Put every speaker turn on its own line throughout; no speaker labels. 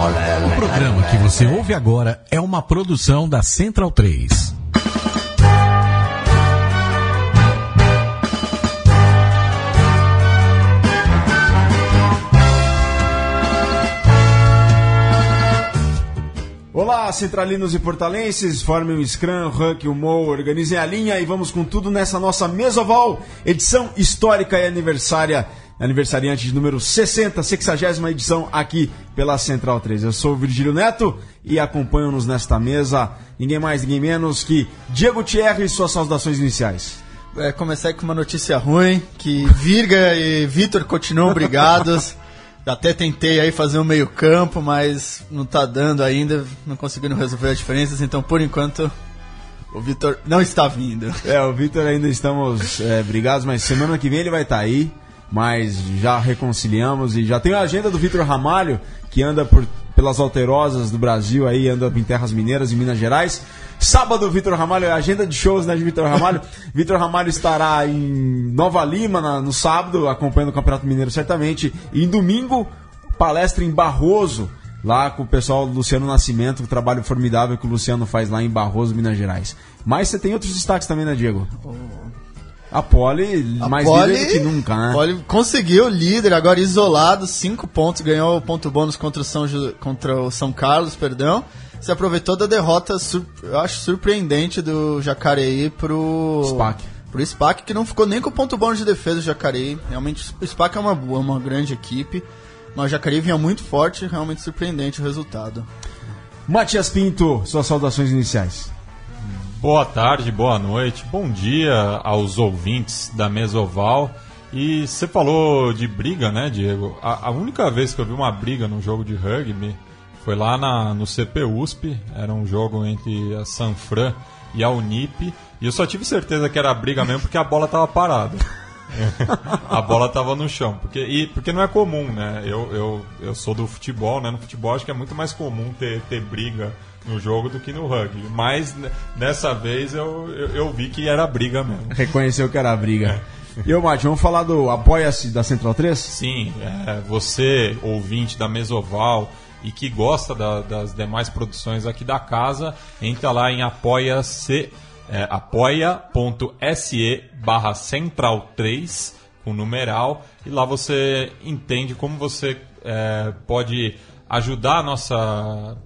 O programa que você ouve agora é uma produção da Central 3.
Olá, centralinos e portalenses, formem o Scrum, o Mo, organizem a linha e vamos com tudo nessa nossa Mesoval, edição histórica e aniversária, aniversariante de número 60, 60 edição aqui pela Central 3. Eu sou o Virgílio Neto e acompanham-nos nesta mesa ninguém mais, ninguém menos que Diego Thierry e suas saudações iniciais.
É, começar com uma notícia ruim, que Virga e Vitor continuam brigados. Até tentei aí fazer um meio campo, mas não tá dando ainda, não conseguindo resolver as diferenças, então por enquanto o Vitor não está vindo.
É, o Vitor ainda estamos é, brigados, mas semana que vem ele vai estar tá aí, mas já reconciliamos e já tem a agenda do Vitor Ramalho, que anda por, pelas alterosas do Brasil aí, anda em terras mineiras e Minas Gerais. Sábado, Vitor Ramalho, agenda de shows né, de Vitor Ramalho. Vitor Ramalho estará em Nova Lima na, no sábado, acompanhando o Campeonato Mineiro certamente. E em domingo, palestra em Barroso, lá com o pessoal do Luciano Nascimento, o trabalho formidável que o Luciano faz lá em Barroso, Minas Gerais. Mas você tem outros destaques também, né, Diego? A Pole,
A
mais
Pole-
líder do que nunca, né?
Pole conseguiu líder, agora isolado, cinco pontos, ganhou o ponto bônus contra o São, Ju- contra o São Carlos, perdão. Se aproveitou da derrota, sur- eu acho surpreendente do Jacareí pro
SPAC.
pro SPAC, que não ficou nem com o ponto bônus de defesa do Jacareí. Realmente, o SPAC é uma boa, uma grande equipe, mas o Jacareí vinha muito forte, realmente surpreendente o resultado.
Matias Pinto, suas saudações iniciais.
Boa tarde, boa noite, bom dia aos ouvintes da Mesoval. E você falou de briga, né, Diego? A, a única vez que eu vi uma briga num jogo de rugby foi lá na, no CP USP. Era um jogo entre a Sanfran e a Unip. E eu só tive certeza que era briga mesmo porque a bola tava parada. a bola tava no chão. Porque, e, porque não é comum, né? Eu, eu, eu sou do futebol, né? No futebol acho que é muito mais comum ter, ter briga no jogo do que no rugby. Mas né, dessa vez eu, eu, eu vi que era briga mesmo.
Reconheceu que era briga. E ô, Mati, vamos falar do Apoia-se da Central 3?
Sim, é, você, ouvinte da Mesoval e que gosta da- das demais produções aqui da casa, entra lá em apoia-se, é, apoia.se barra central 3, com numeral, e lá você entende como você é, pode ajudar a nossa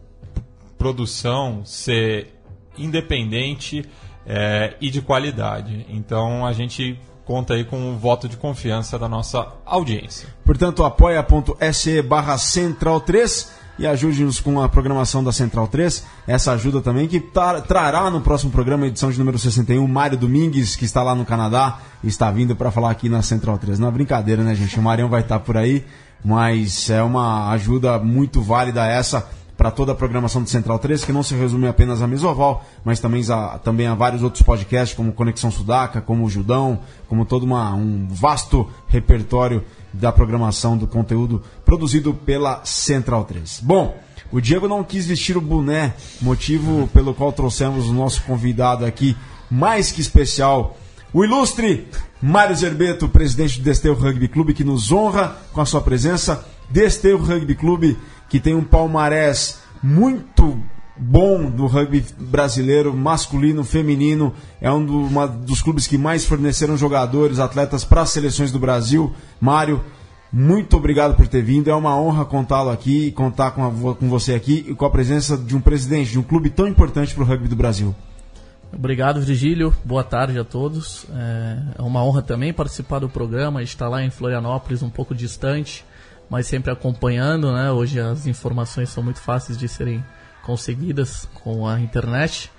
produção ser independente é, e de qualidade. Então a gente conta aí com o voto de confiança da nossa audiência.
Portanto, apoia.se barra Central 3 e ajude-nos com a programação da Central 3. Essa ajuda também que tra- trará no próximo programa, edição de número 61, Mário Domingues, que está lá no Canadá, está vindo para falar aqui na Central 3. Não é brincadeira, né, gente? O Marião vai estar por aí, mas é uma ajuda muito válida essa para toda a programação do Central 3, que não se resume apenas a Mesoval, mas também a, também a vários outros podcasts, como Conexão Sudaca, como o Judão, como todo uma, um vasto repertório da programação do conteúdo produzido pela Central 3. Bom, o Diego não quis vestir o boné, motivo pelo qual trouxemos o nosso convidado aqui, mais que especial, o ilustre Mário Zerbeto, presidente do Desterro Rugby Clube, que nos honra com a sua presença. Desterro Rugby Clube, que tem um palmarés muito bom do rugby brasileiro, masculino, feminino. É um do- uma dos clubes que mais forneceram jogadores, atletas para as seleções do Brasil. Mário, muito obrigado por ter vindo. É uma honra contá-lo aqui e contar com, a com você aqui e com a presença de um presidente de um clube tão importante para o rugby do Brasil.
Obrigado, Virgílio. Boa tarde a todos. É é uma honra também participar do programa, estar lá em Florianópolis, um pouco distante, mas sempre acompanhando, né? Hoje as informações são muito fáceis de serem conseguidas com a internet.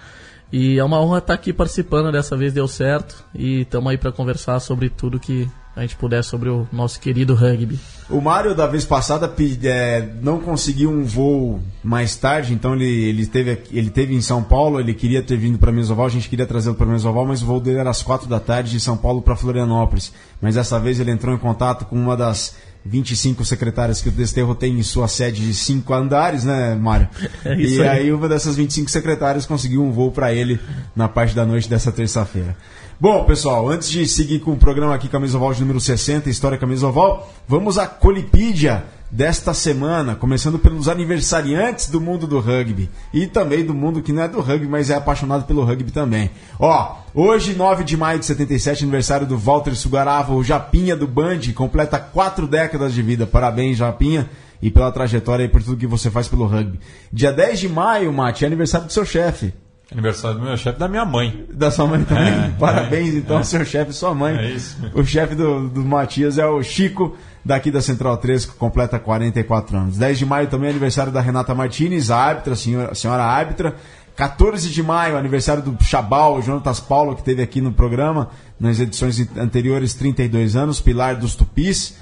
E é uma honra estar aqui participando, dessa vez deu certo. E estamos aí para conversar sobre tudo que a gente puder sobre o nosso querido rugby.
O Mário, da vez passada, é, não conseguiu um voo mais tarde, então ele, ele, teve, ele teve em São Paulo, ele queria ter vindo para Mesoval, a gente queria trazê-lo para Mesoval, mas o voo dele era às quatro da tarde de São Paulo para Florianópolis. Mas dessa vez ele entrou em contato com uma das 25 secretárias que o Desterro tem em sua sede de cinco andares, né, Mário?
É isso
e
aí.
aí uma dessas 25 secretárias conseguiu um voo para ele na parte da noite dessa terça-feira. Bom, pessoal, antes de seguir com o programa aqui Camisa Oval de número 60, História Camisa Oval, vamos à Colipídia desta semana, começando pelos aniversariantes do mundo do rugby e também do mundo que não é do rugby, mas é apaixonado pelo rugby também. Ó, hoje, 9 de maio de 77, aniversário do Walter Sugarava, o Japinha do Band, completa quatro décadas de vida. Parabéns, Japinha, e pela trajetória e por tudo que você faz pelo rugby. Dia 10 de maio, Mate, é aniversário do seu chefe.
Aniversário do meu chefe da minha mãe.
Da sua mãe também? É, Parabéns, é, então, é. seu chefe e sua mãe.
É isso.
O chefe do, do Matias é o Chico, daqui da Central 3, que completa 44 anos. 10 de maio também é aniversário da Renata Martinez, a árbitra, a senhora, senhora árbitra. 14 de maio, aniversário do Chabal, Jonatas Paulo, que teve aqui no programa, nas edições anteriores, 32 anos, Pilar dos Tupis.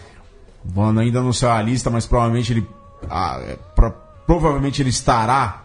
Bom, ainda não saiu a lista, mas provavelmente ele, ah, é, pro, provavelmente ele estará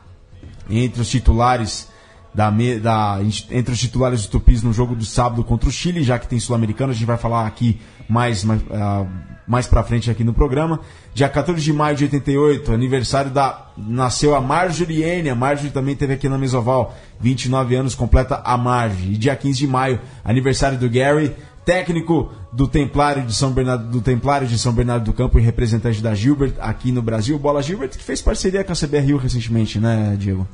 entre os titulares da, da, entre os titulares do Tupis no jogo do sábado contra o Chile, já que tem sul-americano, a gente vai falar aqui mais, mais, uh, mais pra frente aqui no programa. Dia 14 de maio de 88, aniversário da. Nasceu a Marjorie N. A Marjorie também teve aqui na Mesoval. 29 anos, completa a Marjorie. E dia 15 de maio, aniversário do Gary, técnico do Templário de São Bernardo do Templário de São Bernardo do Campo e representante da Gilbert aqui no Brasil. Bola Gilbert, que fez parceria com a CBRU recentemente, né, Diego?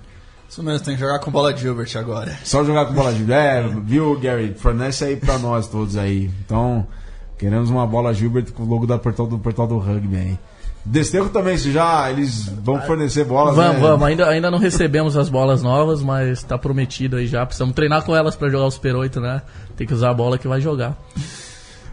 Isso mesmo, tem que jogar com bola Gilbert agora.
Só jogar com bola Gilbert. É, viu, Gary? Fornece aí pra nós todos aí. Então, queremos uma bola Gilbert com o logo da portal, do portal do rugby aí. Desterro também, se já eles vão fornecer bolas.
Vamos,
né?
vamos. Ainda, ainda não recebemos as bolas novas, mas está prometido aí já. Precisamos treinar com elas para jogar o Super 8, né? Tem que usar a bola que vai jogar.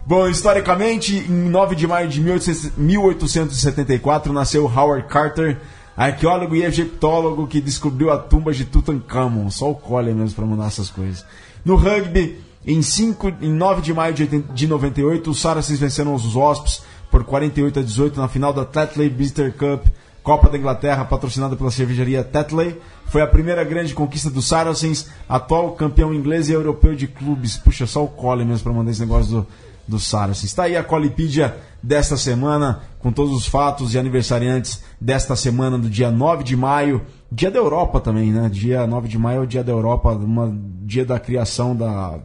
Bom, historicamente, em 9 de maio de 1874, nasceu Howard Carter arqueólogo e egiptólogo que descobriu a tumba de Tutankhamon. Só o Collier mesmo para mandar essas coisas. No rugby, em, 5, em 9 de maio de, 80, de 98, os Saracens venceram os Wasps por 48 a 18 na final da Tetley Bister Cup, Copa da Inglaterra, patrocinada pela cervejaria Tetley. Foi a primeira grande conquista dos Saracens, atual campeão inglês e europeu de clubes. Puxa, só o Collier mesmo para mandar esse negócio do, do Saracens. Está aí a Colipídia desta semana, com todos os fatos e aniversariantes desta semana, do dia 9 de maio. Dia da Europa também, né? Dia 9 de maio é o dia da Europa, uma, dia da criação da.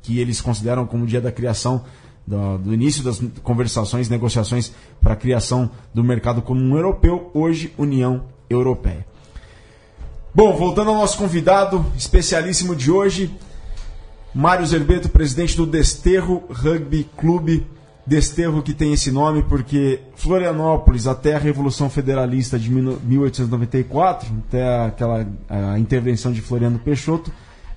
que eles consideram como dia da criação do, do, início das conversações, negociações para a criação do mercado comum europeu, hoje União Europeia. Bom, voltando ao nosso convidado especialíssimo de hoje, Mário Zerbeto, presidente do Desterro Rugby Clube Desterro que tem esse nome porque Florianópolis, até a Revolução Federalista de 1894, até aquela a intervenção de Floriano Peixoto,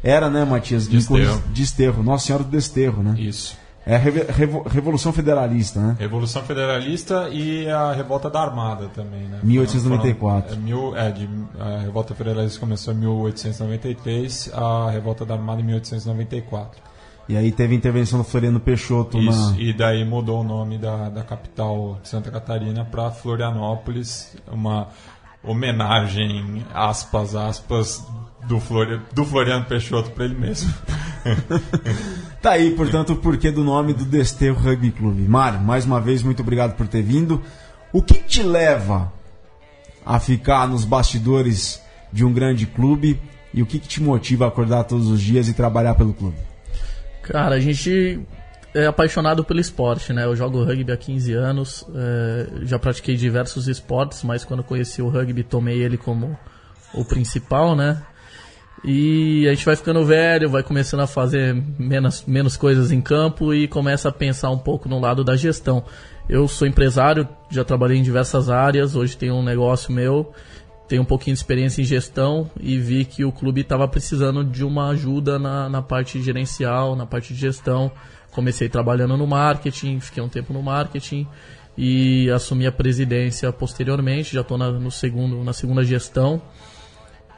era, né, Matias?
Desterro.
Desterro, Nossa Senhora do Desterro, né?
Isso.
É a Revolução Federalista, né?
Revolução Federalista e a Revolta da Armada também, né?
1894.
Foram, é, mil, é, de, a Revolta Federalista começou em 1893, a Revolta da Armada em 1894.
E aí teve a intervenção do Floriano Peixoto
Isso,
na...
e daí mudou o nome da, da capital de Santa Catarina para Florianópolis, uma homenagem, aspas, aspas, do, Flori... do Floriano Peixoto para ele mesmo.
tá aí, portanto, o porquê do nome do Desterro Rugby Clube. Mário, mais uma vez, muito obrigado por ter vindo. O que te leva a ficar nos bastidores de um grande clube e o que, que te motiva a acordar todos os dias e trabalhar pelo clube?
Cara, a gente é apaixonado pelo esporte, né? Eu jogo rugby há 15 anos, é, já pratiquei diversos esportes, mas quando conheci o rugby tomei ele como o principal, né? E a gente vai ficando velho, vai começando a fazer menos, menos coisas em campo e começa a pensar um pouco no lado da gestão. Eu sou empresário, já trabalhei em diversas áreas, hoje tenho um negócio meu tenho um pouquinho de experiência em gestão e vi que o clube estava precisando de uma ajuda na, na parte gerencial, na parte de gestão. Comecei trabalhando no marketing, fiquei um tempo no marketing e assumi a presidência posteriormente. Já estou na, no segundo, na segunda gestão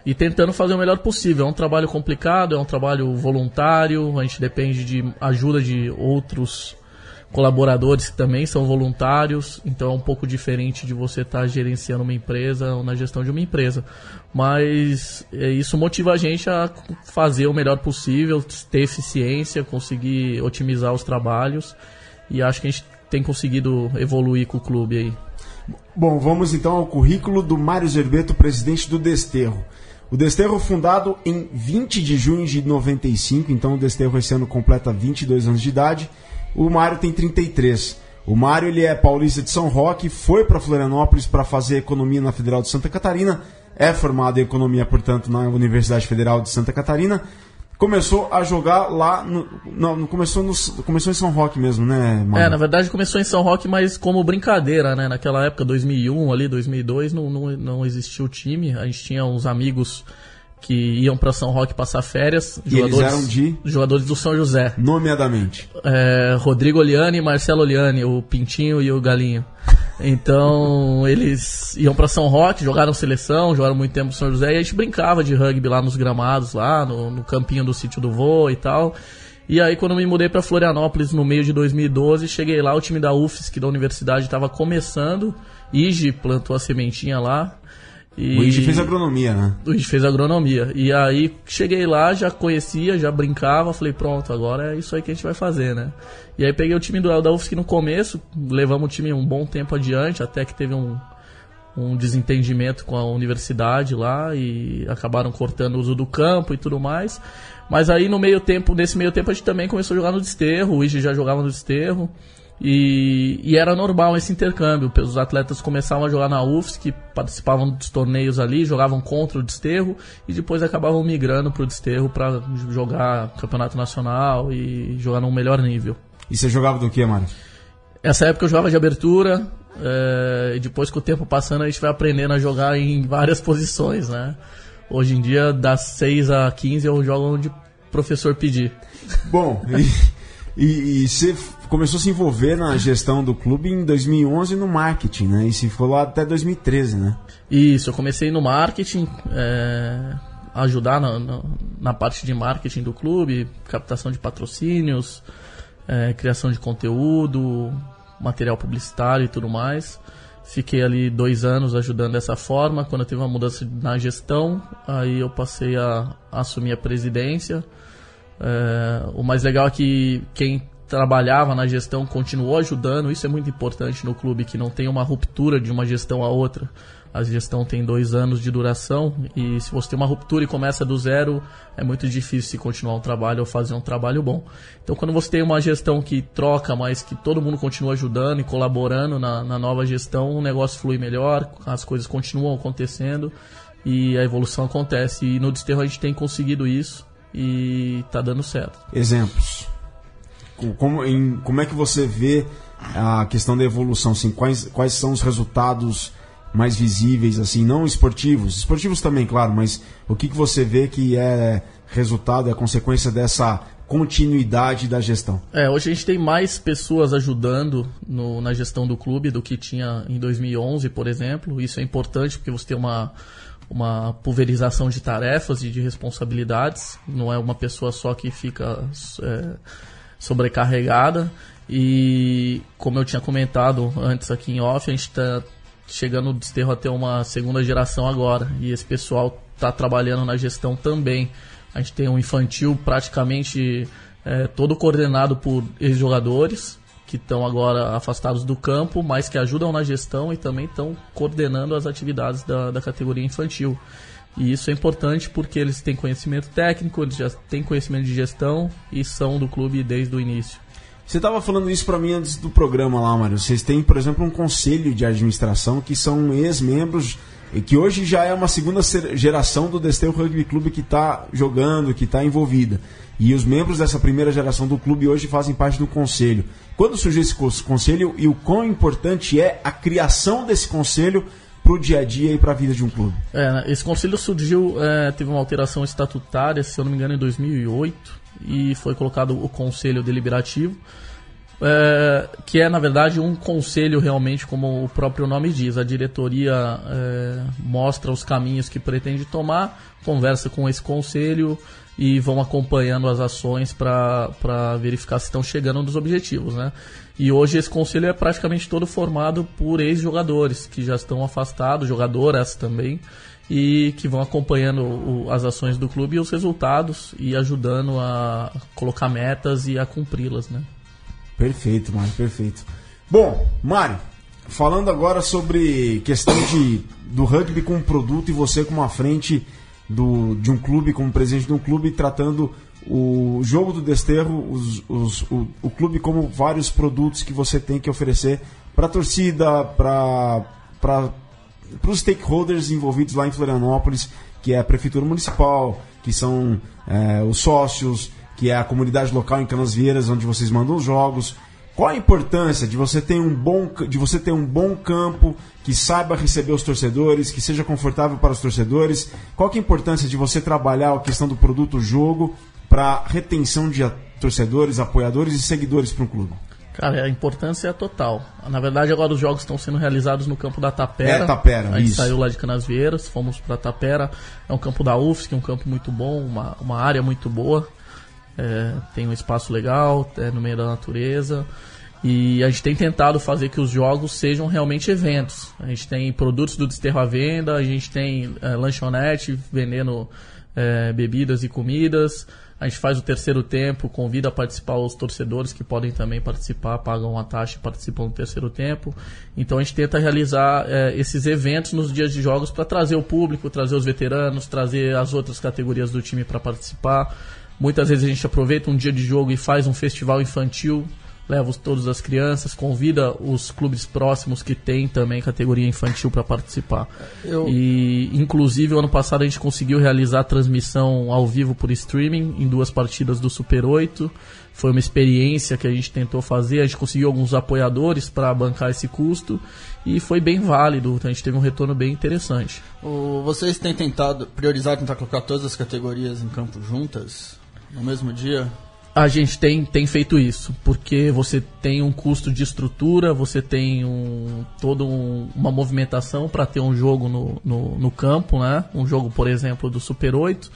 e tentando fazer o melhor possível. É um trabalho complicado, é um trabalho voluntário, a gente depende de ajuda de outros colaboradores que também são voluntários, então é um pouco diferente de você estar tá gerenciando uma empresa ou na gestão de uma empresa. Mas é, isso motiva a gente a fazer o melhor possível, ter eficiência, conseguir otimizar os trabalhos e acho que a gente tem conseguido evoluir com o clube aí.
Bom, vamos então ao currículo do Mário Zerbeto, presidente do Desterro. O Desterro fundado em 20 de junho de 95, então o Desterro esse ano completa 22 anos de idade o Mário tem 33. O Mário ele é paulista de São Roque, foi para Florianópolis para fazer economia na Federal de Santa Catarina, é formado em economia, portanto, na Universidade Federal de Santa Catarina. Começou a jogar lá, no, não, começou, no, começou em São Roque mesmo, né, Mário?
É, na verdade começou em São Roque, mas como brincadeira, né? Naquela época, 2001 ali, 2002, não, não, não existia o time. A gente tinha uns amigos que iam para São Roque passar férias.
E eles eram de?
Jogadores do São José.
Nomeadamente.
É, Rodrigo Oliani Marcelo Oliani, o Pintinho e o Galinho. Então, eles iam para São Roque, jogaram seleção, jogaram muito tempo no São José, e a gente brincava de rugby lá nos gramados, lá no, no campinho do sítio do vô e tal. E aí, quando me mudei para Florianópolis no meio de 2012, cheguei lá, o time da UFSC, da universidade, estava começando. Ige plantou a sementinha lá.
E... O Ige fez agronomia, né?
O Ige fez agronomia. E aí, cheguei lá, já conhecia, já brincava, falei, pronto, agora é isso aí que a gente vai fazer, né? E aí peguei o time do da UFSC no começo, levamos o time um bom tempo adiante, até que teve um, um desentendimento com a universidade lá e acabaram cortando o uso do campo e tudo mais. Mas aí no meio tempo, nesse meio tempo a gente também começou a jogar no desterro, o Ige já jogava no desterro. E, e, era normal esse intercâmbio. Os atletas começavam a jogar na UFS, que participavam dos torneios ali, jogavam contra o desterro e depois acabavam migrando para o desterro para jogar campeonato nacional e jogar num melhor nível.
E você jogava do que, Mário?
Essa época eu jogava de abertura, é, e depois com o tempo passando a gente vai aprendendo a jogar em várias posições, né? Hoje em dia, das 6 a 15 eu jogo onde o professor pedir.
Bom, e, e, e você começou a se envolver na gestão do clube em 2011 no marketing, né? E se for lá até 2013, né?
Isso, eu comecei no marketing, é, ajudar na, na, na, parte de marketing do clube, captação de patrocínios, é, criação de conteúdo, material publicitário e tudo mais. Fiquei ali dois anos ajudando dessa forma. Quando teve uma mudança na gestão, aí eu passei a, a assumir a presidência. É, o mais legal é que quem trabalhava na gestão continuou ajudando. Isso é muito importante no clube, que não tem uma ruptura de uma gestão a outra. A gestão tem dois anos de duração e se você tem uma ruptura e começa do zero, é muito difícil se continuar um trabalho ou fazer um trabalho bom. Então, quando você tem uma gestão que troca, mas que todo mundo continua ajudando e colaborando na, na nova gestão, o negócio flui melhor, as coisas continuam acontecendo e a evolução acontece. E no Desterro a gente tem conseguido isso e está dando certo.
Exemplos. Como, em, como é que você vê a questão da evolução? Assim, quais, quais são os resultados mais visíveis, assim, não esportivos, esportivos também, claro, mas o que, que você vê que é resultado, é consequência dessa continuidade da gestão?
É, hoje a gente tem mais pessoas ajudando no, na gestão do clube do que tinha em 2011, por exemplo. Isso é importante porque você tem uma, uma pulverização de tarefas e de responsabilidades. Não é uma pessoa só que fica é, sobrecarregada. E como eu tinha comentado antes aqui em off, a gente está chegando no desterro a ter uma segunda geração agora. E esse pessoal está trabalhando na gestão também. A gente tem um infantil praticamente é, todo coordenado por ex-jogadores que estão agora afastados do campo, mas que ajudam na gestão e também estão coordenando as atividades da, da categoria infantil. E isso é importante porque eles têm conhecimento técnico, eles já têm conhecimento de gestão e são do clube desde o início.
Você estava falando isso para mim antes do programa lá, Mário. Vocês têm, por exemplo, um conselho de administração que são ex-membros e que hoje já é uma segunda geração do Desterro Rugby Clube que está jogando, que está envolvida. E os membros dessa primeira geração do clube hoje fazem parte do conselho. Quando surgiu esse conselho e o quão importante é a criação desse conselho para o dia a dia e para a vida de um clube?
É, né, esse conselho surgiu, é, teve uma alteração estatutária, se eu não me engano, em 2008 e foi colocado o conselho deliberativo, é, que é na verdade um conselho realmente, como o próprio nome diz. A diretoria é, mostra os caminhos que pretende tomar, conversa com esse conselho e vão acompanhando as ações para verificar se estão chegando nos objetivos, né? E hoje esse conselho é praticamente todo formado por ex-jogadores que já estão afastados, jogadoras também, e que vão acompanhando o, as ações do clube e os resultados e ajudando a colocar metas e a cumpri-las, né?
Perfeito, Mário, perfeito. Bom, Mário, falando agora sobre questão de, do rugby como produto e você como uma frente do, de um clube, como presidente de um clube, tratando o jogo do Desterro, os, os, o, o clube como vários produtos que você tem que oferecer para a torcida, para os stakeholders envolvidos lá em Florianópolis, que é a prefeitura municipal, que são é, os sócios, que é a comunidade local em Canasvieiras, onde vocês mandam os jogos. Qual a importância de você ter um bom, de você ter um bom campo que saiba receber os torcedores, que seja confortável para os torcedores? Qual é a importância de você trabalhar a questão do produto jogo para retenção de torcedores, apoiadores e seguidores para um clube?
Cara, a importância é total. Na verdade, agora os jogos estão sendo realizados no campo da Tapera.
É, Tapera,
A gente
isso.
saiu lá de Canasvieiras, fomos para Tapera. É um campo da UFSC, um campo muito bom, uma, uma área muito boa. É, tem um espaço legal, é no meio da natureza. E a gente tem tentado fazer que os jogos sejam realmente eventos. A gente tem produtos do Desterro à venda, a gente tem é, lanchonete vendendo é, bebidas e comidas. A gente faz o terceiro tempo, convida a participar os torcedores que podem também participar, pagam uma taxa e participam do terceiro tempo. Então a gente tenta realizar é, esses eventos nos dias de jogos para trazer o público, trazer os veteranos, trazer as outras categorias do time para participar. Muitas vezes a gente aproveita um dia de jogo e faz um festival infantil, leva todas as crianças, convida os clubes próximos que tem também categoria infantil para participar.
Eu-
E inclusive o ano passado a gente conseguiu realizar a transmissão ao vivo por streaming em duas partidas do Super 8. Foi uma experiência que a gente tentou fazer, a gente conseguiu alguns apoiadores para bancar esse custo e foi bem válido, então a gente teve um retorno bem interessante.
O- vocês têm tentado priorizar, tentar colocar todas as categorias em campo juntas no mesmo dia?
A gente tem, tem feito isso, porque você tem um custo de estrutura, você tem um, toda um- uma movimentação para ter um jogo no, no, no campo, né? Um jogo, por exemplo, do Super 8.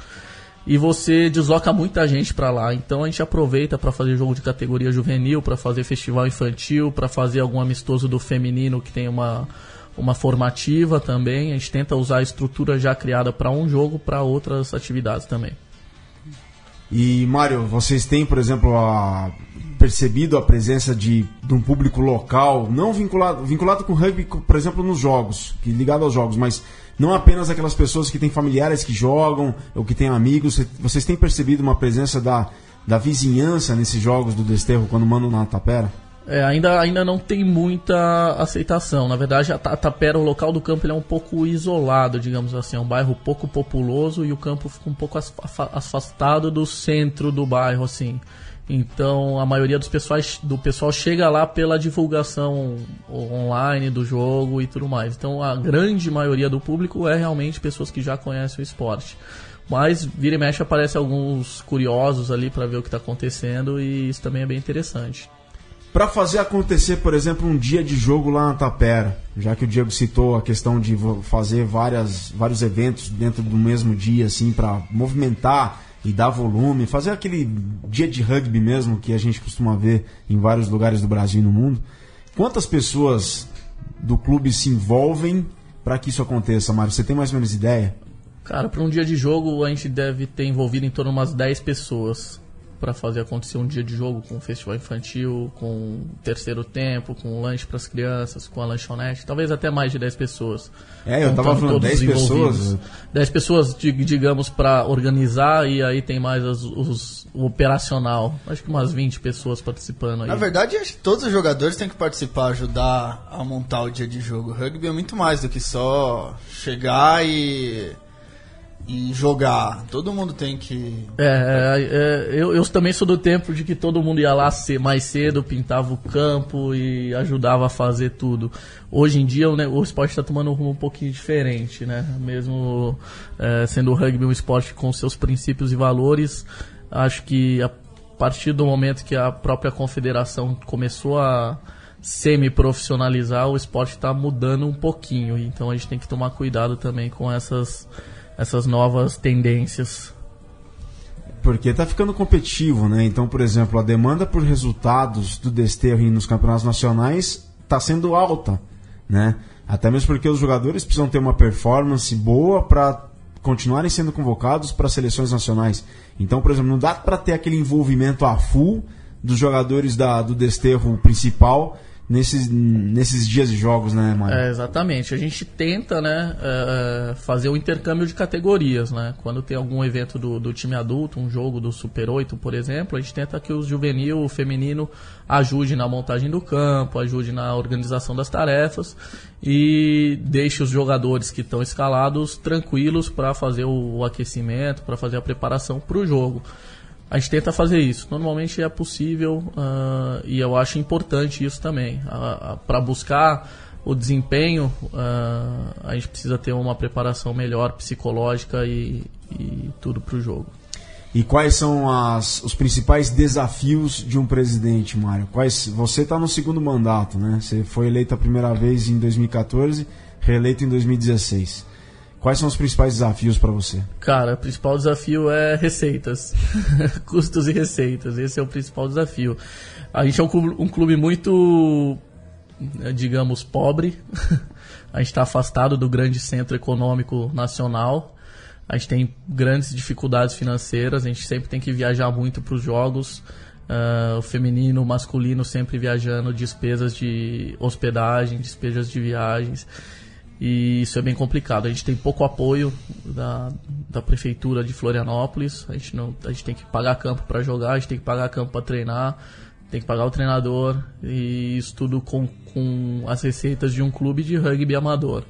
E você desloca muita gente para lá. Então a gente aproveita para fazer jogo de categoria juvenil, para fazer festival infantil, para fazer algum amistoso do feminino que tem uma, uma formativa também. A gente tenta usar a estrutura já criada para um jogo para outras atividades também.
E, Mário, vocês têm, por exemplo, a- percebido a presença de, de um público local, não vinculado, vinculado com rugby, por exemplo, nos jogos, que ligado aos jogos, mas não apenas aquelas pessoas que têm familiares que jogam ou que têm amigos. Cê- Vocês têm percebido uma presença da, da vizinhança nesses jogos do Desterro quando mandam na Tapera?
É, ainda, ainda não tem muita aceitação. Na verdade, a Ta- Tapera, o local do campo, ele é um pouco isolado, digamos assim. É um bairro pouco populoso e o campo fica um pouco as- afa- afastado do centro do bairro, assim. Então, a maioria dos pessoais, do pessoal chega lá pela divulgação online do jogo e tudo mais. Então, a grande maioria do público é realmente pessoas que já conhecem o esporte. Mas, vira e mexe, aparece alguns curiosos ali para ver o que está acontecendo e isso também é bem interessante.
Para fazer acontecer, por exemplo, um dia de jogo lá na Tapera, já que o Diego citou a questão de fazer várias, vários eventos dentro do mesmo dia, assim, para movimentar e dar volume, fazer aquele dia de rugby mesmo que a gente costuma ver em vários lugares do Brasil e no mundo. Quantas pessoas do clube se envolvem para que isso aconteça, Mário? Você tem mais ou menos ideia?
Cara, para um dia de jogo a gente deve ter envolvido em torno de umas 10 pessoas para fazer acontecer um dia de jogo com um festival infantil, com um terceiro tempo, com um lanche para as crianças, com a lanchonete, talvez até mais de 10 pessoas.
É, eu tava
Contando
falando
todos
10
os envolvidos.
pessoas.
10 pessoas, di- digamos, para organizar e aí tem mais os, o operacional. Acho que umas 20 pessoas participando aí.
Na verdade, acho que todos os jogadores têm que participar, ajudar a montar o dia de jogo. O rugby é muito mais do que só chegar e, jogar. Todo mundo tem que.
É, é, é, eu, eu também sou do tempo de que todo mundo ia lá mais cedo, pintava o campo e ajudava a fazer tudo. Hoje em dia o esporte está tomando um rumo um pouquinho diferente, né? Mesmo é, sendo o rugby um esporte com seus princípios e valores, acho que a partir do momento que a própria confederação começou a semi-profissionalizar, o esporte está mudando um pouquinho. Então a gente tem que tomar cuidado também com essas, essas novas tendências.
Porque tá ficando competitivo, né? Então, por exemplo, a demanda por resultados do Desterro nos campeonatos nacionais está sendo alta, né? Até mesmo porque os jogadores precisam ter uma performance boa para continuarem sendo convocados para seleções nacionais. Então, por exemplo, não dá para ter aquele envolvimento a full dos jogadores da, do Desterro principal nesses, nesses dias de jogos, né, Mário?
É, exatamente. A gente tenta né, é, fazer o intercâmbio de categorias. Né? Quando tem algum evento do, do time adulto, um jogo do Super 8, por exemplo, a gente tenta que o juvenil, o feminino, ajude na montagem do campo, ajude na organização das tarefas e deixe os jogadores que estão escalados tranquilos para fazer o, o aquecimento, para fazer a preparação para o jogo. A gente tenta fazer isso. Normalmente é possível uh, e eu acho importante isso também. Uh, uh, Para buscar o desempenho, a gente precisa ter uma preparação melhor psicológica e, e tudo para o jogo.
E quais são as, os principais desafios de um presidente, Mário? Quais, você está no segundo mandato, né? Você foi eleito a primeira vez em 2014, reeleito em 2016. Quais são os principais desafios para você?
Cara, o principal desafio é receitas. Custos e receitas. Esse é o principal desafio. A gente é um clube, muito, né, digamos, pobre. A gente está afastado do grande centro econômico nacional. A gente tem grandes dificuldades financeiras. A gente sempre tem que viajar muito para os jogos. Uh, o feminino, o masculino sempre viajando, despesas de hospedagem, despesas de viagens. E isso é bem complicado. A gente tem pouco apoio da, da prefeitura de Florianópolis. A gente, não, a gente tem que pagar campo para jogar, a gente tem que pagar campo para treinar, tem que pagar o treinador. E isso tudo com, com as receitas de um clube de rugby amador.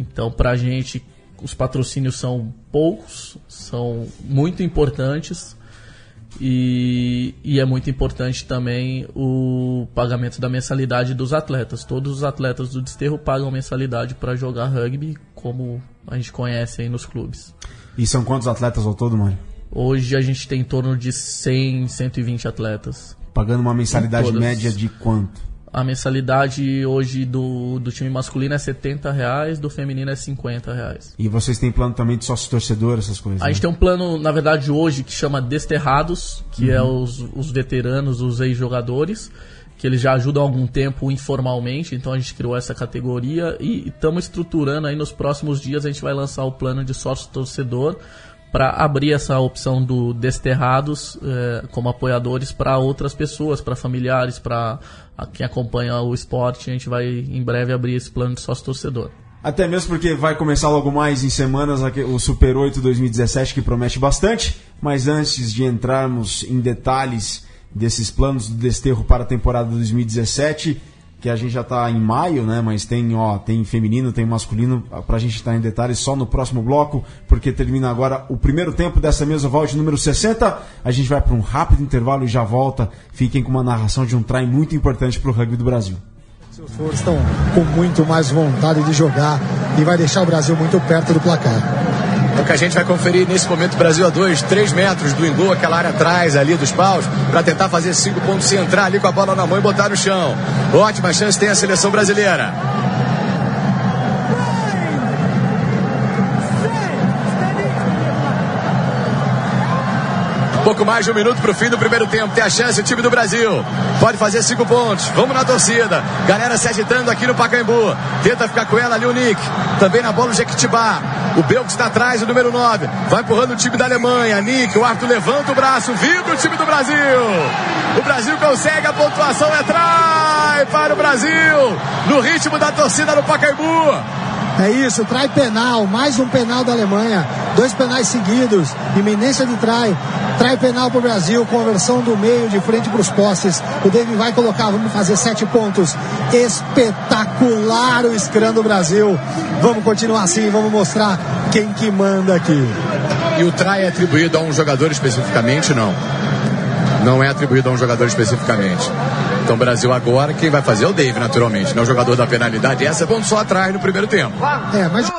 Então, para a gente, os patrocínios são poucos, são muito importantes. E, e, é muito importante também o pagamento da mensalidade dos atletas. Todos os atletas do Desterro pagam mensalidade para jogar rugby, como a gente conhece aí nos clubes.
E são quantos atletas ao todo, Mário?
Hoje a gente tem em torno de 100, 120 atletas.
Pagando uma mensalidade média de quanto?
A mensalidade hoje do, do time masculino é 70 reais, do feminino é 50 reais.
E vocês têm plano também de sócio torcedor, essas coisas?
A né? gente tem um plano, na verdade, hoje que chama Desterrados, que é uhum. é os, os veteranos, os ex-jogadores, que eles já ajudam há algum tempo informalmente, então a gente criou essa categoria e estamos estruturando aí nos próximos dias, a gente vai lançar o plano de sócio torcedor para abrir essa opção do Desterrados é, como apoiadores para outras pessoas, para familiares, para quem acompanha o esporte. A gente vai em breve abrir esse plano de sócio torcedor.
Até mesmo porque vai começar logo mais em semanas o Super 8 2017, que promete bastante. Mas antes de entrarmos em detalhes desses planos do desterro para a temporada 2017, que a gente já está em maio, né? Mas tem, ó, tem feminino, tem masculino, para a gente estar tá em detalhes só no próximo bloco, porque termina agora o primeiro tempo dessa mesa volte número 60. A gente vai para um rápido intervalo e já volta. Fiquem com uma narração de um try muito importante para o rugby do Brasil.
Seus forças estão com muito mais vontade de jogar e vai deixar o Brasil muito perto do placar.
É o que a gente vai conferir nesse momento. Brasil a 2, 3 metros do Ingô, aquela área atrás ali dos paus, para tentar fazer cinco pontos sem entrar ali com a bola na mão e botar no chão. Ótima chance tem a seleção brasileira. Pouco mais de um minuto para o fim do primeiro tempo. Tem a chance o time do Brasil. Pode fazer cinco pontos. Vamos na torcida. Galera se agitando aqui no Pacaembu. Tenta ficar com ela ali o Nick. Também na bola o Jequitibá. O Belks está atrás, o número 9. Vai empurrando o time da Alemanha. Nick, o Arthur levanta o braço. Vibra o time do Brasil. O Brasil consegue a pontuação. É trai para o Brasil. No ritmo da torcida no Pacaembu.
É isso, trai penal, mais um penal da Alemanha, dois penais seguidos, iminência de trai, trai penal para o Brasil, conversão do meio de frente para os postes. O David vai colocar, vamos fazer sete pontos. Espetacular o scrum do Brasil. Vamos continuar assim, vamos mostrar quem que manda aqui.
E o trai é atribuído a um jogador especificamente? Não. Não é atribuído a um jogador especificamente. Então, Brasil agora, quem vai fazer é o Dave, naturalmente, não é o jogador da penalidade. Essa é bom só atrás no primeiro tempo.
É, mas.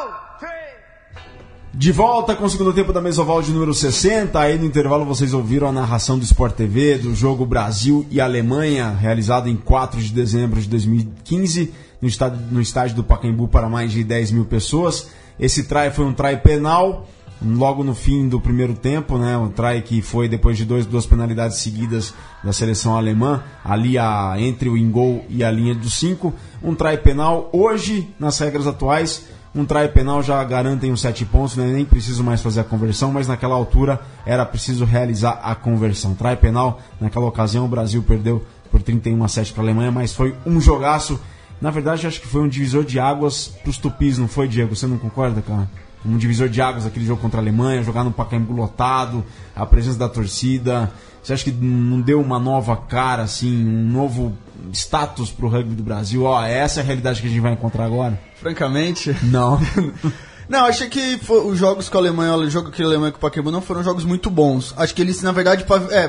De volta com o segundo tempo da Mesoval de número 60. Aí no intervalo vocês ouviram a narração do Sport TV do jogo Brasil e Alemanha, realizado em 4 de dezembro de 2015, no estádio, no estádio do Pacaembu para mais de 10 mil pessoas. Esse try foi um try penal logo no fim do primeiro tempo, né, o try que foi depois de dois, duas penalidades seguidas da seleção alemã, ali a, entre o ingol e a linha dos cinco, um try penal. Hoje, nas regras atuais, um try penal já garantem os sete pontos, né, nem preciso mais fazer a conversão, mas naquela altura era preciso realizar a conversão. Try penal, naquela ocasião o Brasil perdeu por 31 a 7 para a Alemanha, mas foi um jogaço. Na verdade, acho que foi um divisor de águas para os tupis, não foi, Diego? Você não concorda, cara? Um divisor de águas aquele jogo contra a Alemanha, jogar no Pacaembu lotado, a presença da torcida. Você acha que não deu uma nova cara, assim, um novo status pro rugby do Brasil? Ó, essa é a realidade que a gente vai encontrar agora?
Francamente.
Não.
Não, achei que foi- os jogos com a Alemanha, o jogo que a Alemanha com o Pacaembu não foram jogos muito bons. Acho que eles, na verdade, pav- é,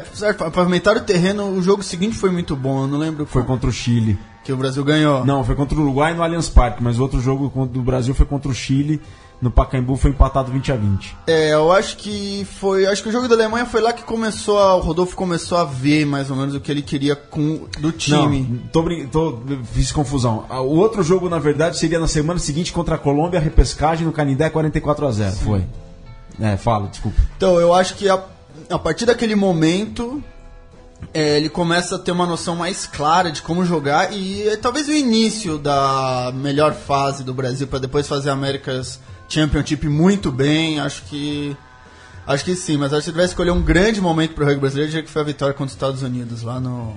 pavimentaram o terreno, o jogo seguinte foi muito bom, eu não lembro
Foi contra o Chile.
que o Brasil ganhou.
Não, foi contra o Uruguai no Allianz Parque, mas o outro jogo do Brasil foi contra o Chile. No Pacaembu foi empatado 20 a 20.
É, eu acho que foi. Acho que o jogo da Alemanha foi lá que começou a. O Rodolfo começou a ver mais ou menos o que ele queria com do time.
Não, tô, brin- tô, fiz confusão. O outro jogo, na verdade, seria na semana seguinte contra a Colômbia, a repescagem no Canindé 44 a 0 Foi. É, fala, desculpa.
Então, eu acho que a, a partir daquele momento. é, ele começa a ter uma noção mais clara de como jogar e é, talvez o início da melhor fase do Brasil para depois fazer a America's Championship muito bem. Acho que acho que sim, mas acho que se tivesse escolher um grande momento para o rugby brasileiro, eu diria que foi a vitória contra os Estados Unidos lá no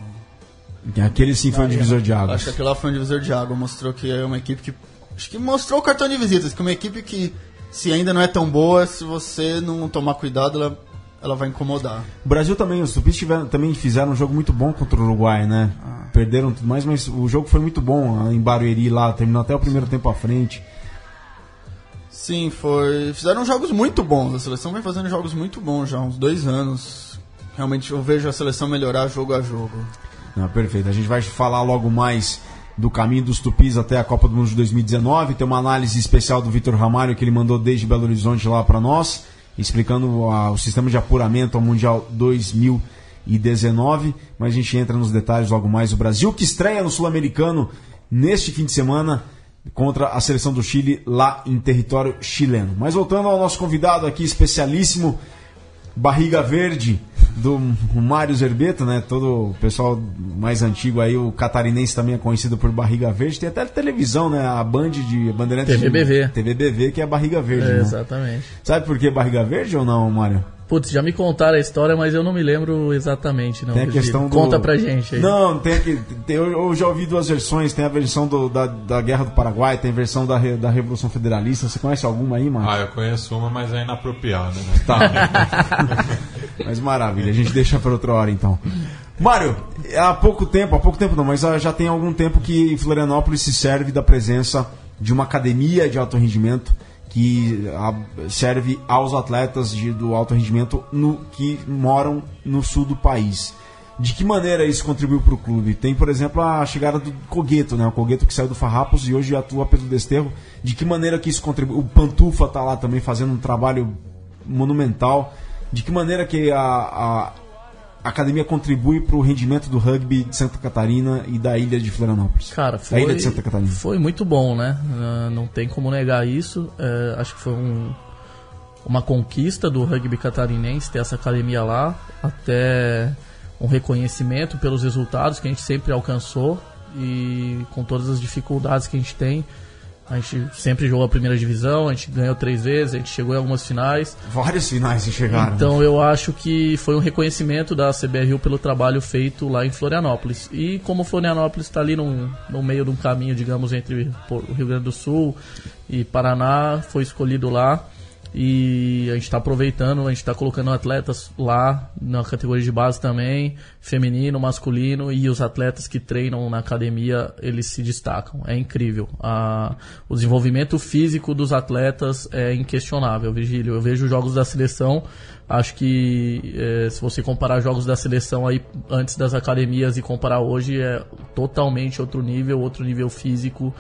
Aquele sim foi um divisor de
Acho
águas.
que aquilo lá foi um divisor de água. Mostrou que é uma equipe que. Acho que mostrou o cartão de visitas. Que é uma equipe que, se ainda não é tão boa, se você não tomar cuidado, ela, ela vai incomodar.
O Brasil também, os tupis tiveram, também fizeram um jogo muito bom contra o Uruguai, né?
Ah.
Perderam tudo mais, mas o jogo foi muito bom em Barueri lá, terminou até o primeiro tempo à frente.
Sim, foi. Fizeram jogos muito bons. A seleção vem fazendo jogos muito bons já uns dois anos. Realmente eu vejo a seleção melhorar jogo a jogo.
Não, perfeito. A gente vai falar logo mais do caminho dos tupis até a Copa do Mundo de 2019. Tem uma análise especial do Vitor Ramalho que ele mandou desde Belo Horizonte lá para nós, explicando ah, o sistema de apuramento ao Mundial 2019. Mas a gente entra nos detalhes logo mais. O Brasil que estreia no Sul-Americano neste fim de semana contra a seleção do Chile lá em território chileno. Mas voltando ao nosso convidado aqui, especialíssimo, Barriga Verde, do Mário Zerbeto, né? Todo o pessoal mais antigo aí, o catarinense também é conhecido por Barriga Verde. Tem até televisão, né? A Band de Bandeirantes.
TVBV.
De, TVBV, que é Barriga Verde.
É,
né?
exatamente.
Sabe por que Barriga Verde ou não, Mário?
Putz, já me contaram a história, mas eu não me lembro exatamente, não.
Tem a questão do...
Conta pra gente aí.
Não, tem aqui. Tem, eu, já ouvi duas versões. Tem a versão do- da, da Guerra do Paraguai, tem a versão da, da Revolução Federalista. Você conhece alguma aí, Mário?
Ah, eu conheço uma, mas é inapropriada, né?
Tá. mas maravilha, a gente deixa para outra hora então. Mário, há pouco tempo, há pouco tempo não, mas já tem algum tempo que Florianópolis se serve da presença de uma academia de alto rendimento que serve aos atletas de- do alto rendimento no, que moram no sul do país. De que maneira isso contribuiu para o clube? Tem, por exemplo, a chegada do Cogueto, né? O Cogueto que saiu do Farrapos e hoje atua pelo Desterro. De que maneira que isso contribui? O Pantufa está lá também fazendo um trabalho monumental. De que maneira que a, a academia contribui para o rendimento do rugby de Santa Catarina e da ilha de Florianópolis?
Cara,
Da ilha
foi,
de Santa Catarina.
foi muito bom, né? Não tem como negar isso. É, acho que foi um- uma conquista do rugby catarinense ter essa academia lá, até um reconhecimento pelos resultados que a gente sempre alcançou e com todas as dificuldades que a gente tem. A gente sempre jogou a primeira divisão, a gente ganhou três vezes, a gente chegou em algumas finais.
Vários finais chegaram.
Então eu acho que foi um reconhecimento da CBRU pelo trabalho feito lá em Florianópolis. E como Florianópolis está ali no, no meio de um caminho, digamos, entre o Rio Grande do Sul e Paraná, foi escolhido lá. E a gente está aproveitando, a gente está colocando atletas lá na categoria de base também, feminino, masculino, e os atletas que treinam na academia, eles se destacam. É incrível. A- o desenvolvimento físico dos atletas é inquestionável, Vigílio. Eu vejo jogos da seleção, acho que eh, se você comparar jogos da seleção aí antes das academias e comparar hoje, é totalmente outro nível, outro nível físico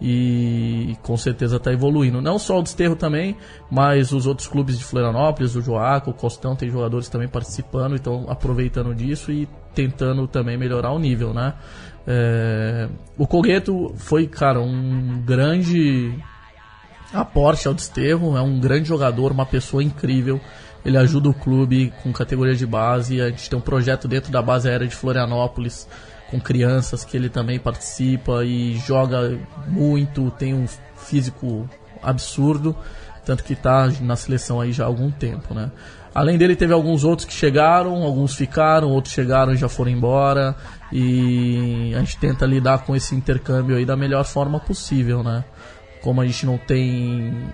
e com certeza está evoluindo. Não só o Desterro também, mas os outros clubes de Florianópolis, o Joaco, o Costão, tem jogadores também participando, então aproveitando disso e tentando também melhorar o nível, né? É, o Cogueto foi, cara, um grande aporte ao Desterro, é um grande jogador, uma pessoa incrível. Ele ajuda o clube com categoria de base. A gente tem um projeto dentro da base aérea de Florianópolis com crianças que ele também participa e joga muito, tem um físico absurdo. tanto que está na seleção aí já há algum tempo, né? Além dele, teve alguns outros que chegaram, alguns ficaram, outros chegaram e já foram embora. E a gente tenta lidar com esse intercâmbio aí da melhor forma possível, né? Como a gente não tem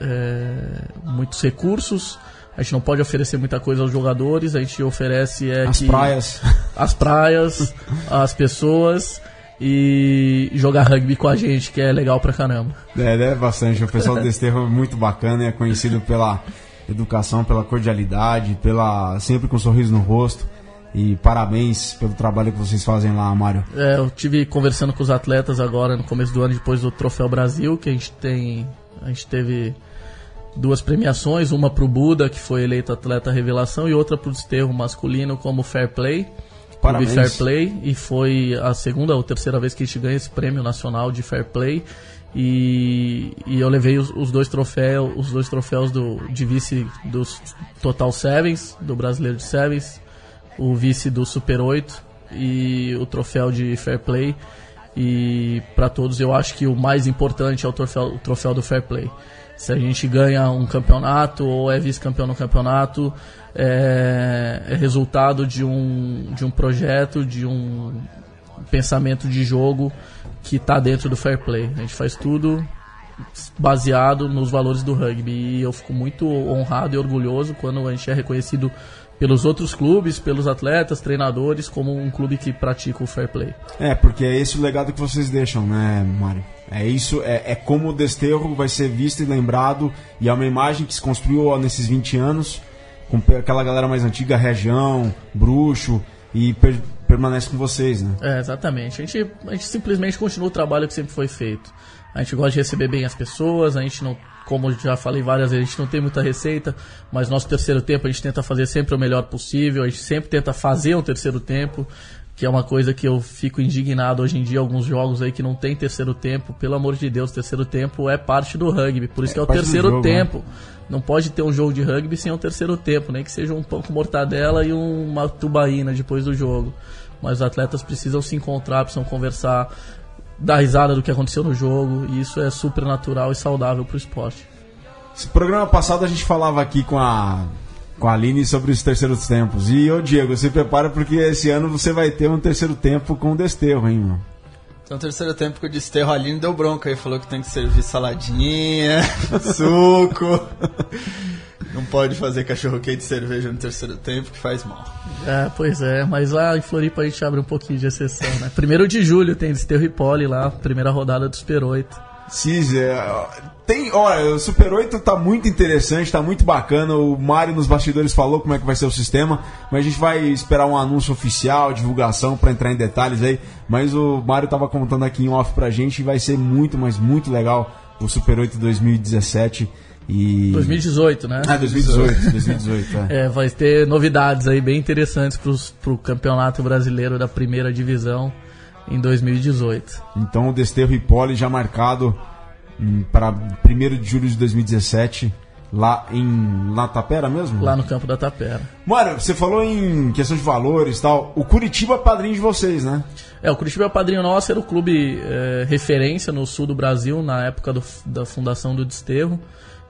é, muitos recursos, a gente não pode oferecer muita coisa aos jogadores, a gente oferece é
As
que-
praias.
as praias, as pessoas e jogar rugby com a gente, que é legal pra caramba.
É, né? Bastante. O pessoal do Desterro é muito bacana, é conhecido pela educação, pela cordialidade, pela sempre com um sorriso no rosto. E parabéns pelo trabalho que vocês fazem lá, Mário.
É, eu tive conversando com os atletas agora no começo do ano, depois do Troféu Brasil, que a gente tem. A gente teve duas premiações, uma pro Buda, que foi eleito atleta revelação, e outra pro desterro masculino como Fair Play.
Parabéns.
Fair Play, e foi a segunda ou terceira vez que a gente ganha esse prêmio nacional de Fair Play. E, e eu levei os, os dois troféus, os dois troféus do, de vice dos Total Sevens, do brasileiro de Sevens, o vice do Super 8 e o troféu de Fair Play. E para todos eu acho que o mais importante é o troféu, o troféu do Fair Play. Se a gente ganha um campeonato ou é vice-campeão no campeonato, é, é resultado de um, de um projeto, de um pensamento de jogo que está dentro do fair play. A gente faz tudo baseado nos valores do rugby e eu fico muito honrado e orgulhoso quando a gente é reconhecido pelos outros clubes, pelos atletas, treinadores, como um clube que pratica o fair play.
É, porque é esse o legado que vocês deixam, né, Mário? É isso, é, é como o Desterro vai ser visto e lembrado, e é uma imagem que se construiu nesses 20 anos, com aquela galera mais antiga, Região, Bruxo, e per- permanece com vocês, né?
É, exatamente. A gente, a gente simplesmente continua o trabalho que sempre foi feito. A gente gosta de receber bem as pessoas, a gente não, como já falei várias vezes, a gente não tem muita receita, mas nosso terceiro tempo a gente tenta fazer sempre o melhor possível, a gente sempre tenta fazer um terceiro tempo, que é uma coisa que eu fico indignado hoje em dia, alguns jogos aí que não tem terceiro tempo, pelo amor de Deus, terceiro tempo é parte do rugby, por isso que é o terceiro
jogo,
tempo. Não pode ter um jogo de rugby sem um terceiro tempo, nem que seja um pão com mortadela e uma tubaína depois do jogo. Mas os atletas precisam se encontrar, precisam conversar, dar risada do que aconteceu no jogo, e isso é super natural e saudável pro esporte.
Esse programa passado a gente falava aqui com a com a Aline sobre os terceiros tempos. E ô Diego, se prepara porque esse ano você vai ter um terceiro tempo com o Desterro, hein, mano?
Então, terceiro tempo que o Desterro ali deu bronca aí, falou que tem que servir saladinha, suco. Não pode fazer cachorro quente de cerveja no terceiro tempo, que faz mal.
É, pois é, mas lá em Floripa a gente abre um pouquinho de exceção, né? Primeiro de julho tem Desterro e Poli lá, primeira rodada do Super 8.
Cis, é, tem, olha, o Super 8 tá muito interessante, tá muito bacana. O Mário nos bastidores falou como é que vai ser o sistema, mas a gente vai esperar um anúncio oficial, divulgação para entrar em detalhes aí. Mas o Mário tava contando aqui em off pra gente e vai ser muito, mas muito legal o Super 8 2017 e
2018, né?
Ah, 2018, 2018, é.
É, vai ter novidades aí bem interessantes pros, pro campeonato brasileiro da primeira divisão em 2018.
Então o Desterro e Poli já marcado hum, para 1 de julho de 2017 lá em lá Tapera mesmo?
Lá no campo da Tapera.
Mário, você falou em questão de valores e tal. O Curitiba é padrinho de vocês, né?
É, o Curitiba é o padrinho nosso, era o clube é, referência no sul do Brasil, na época do- da fundação do Desterro.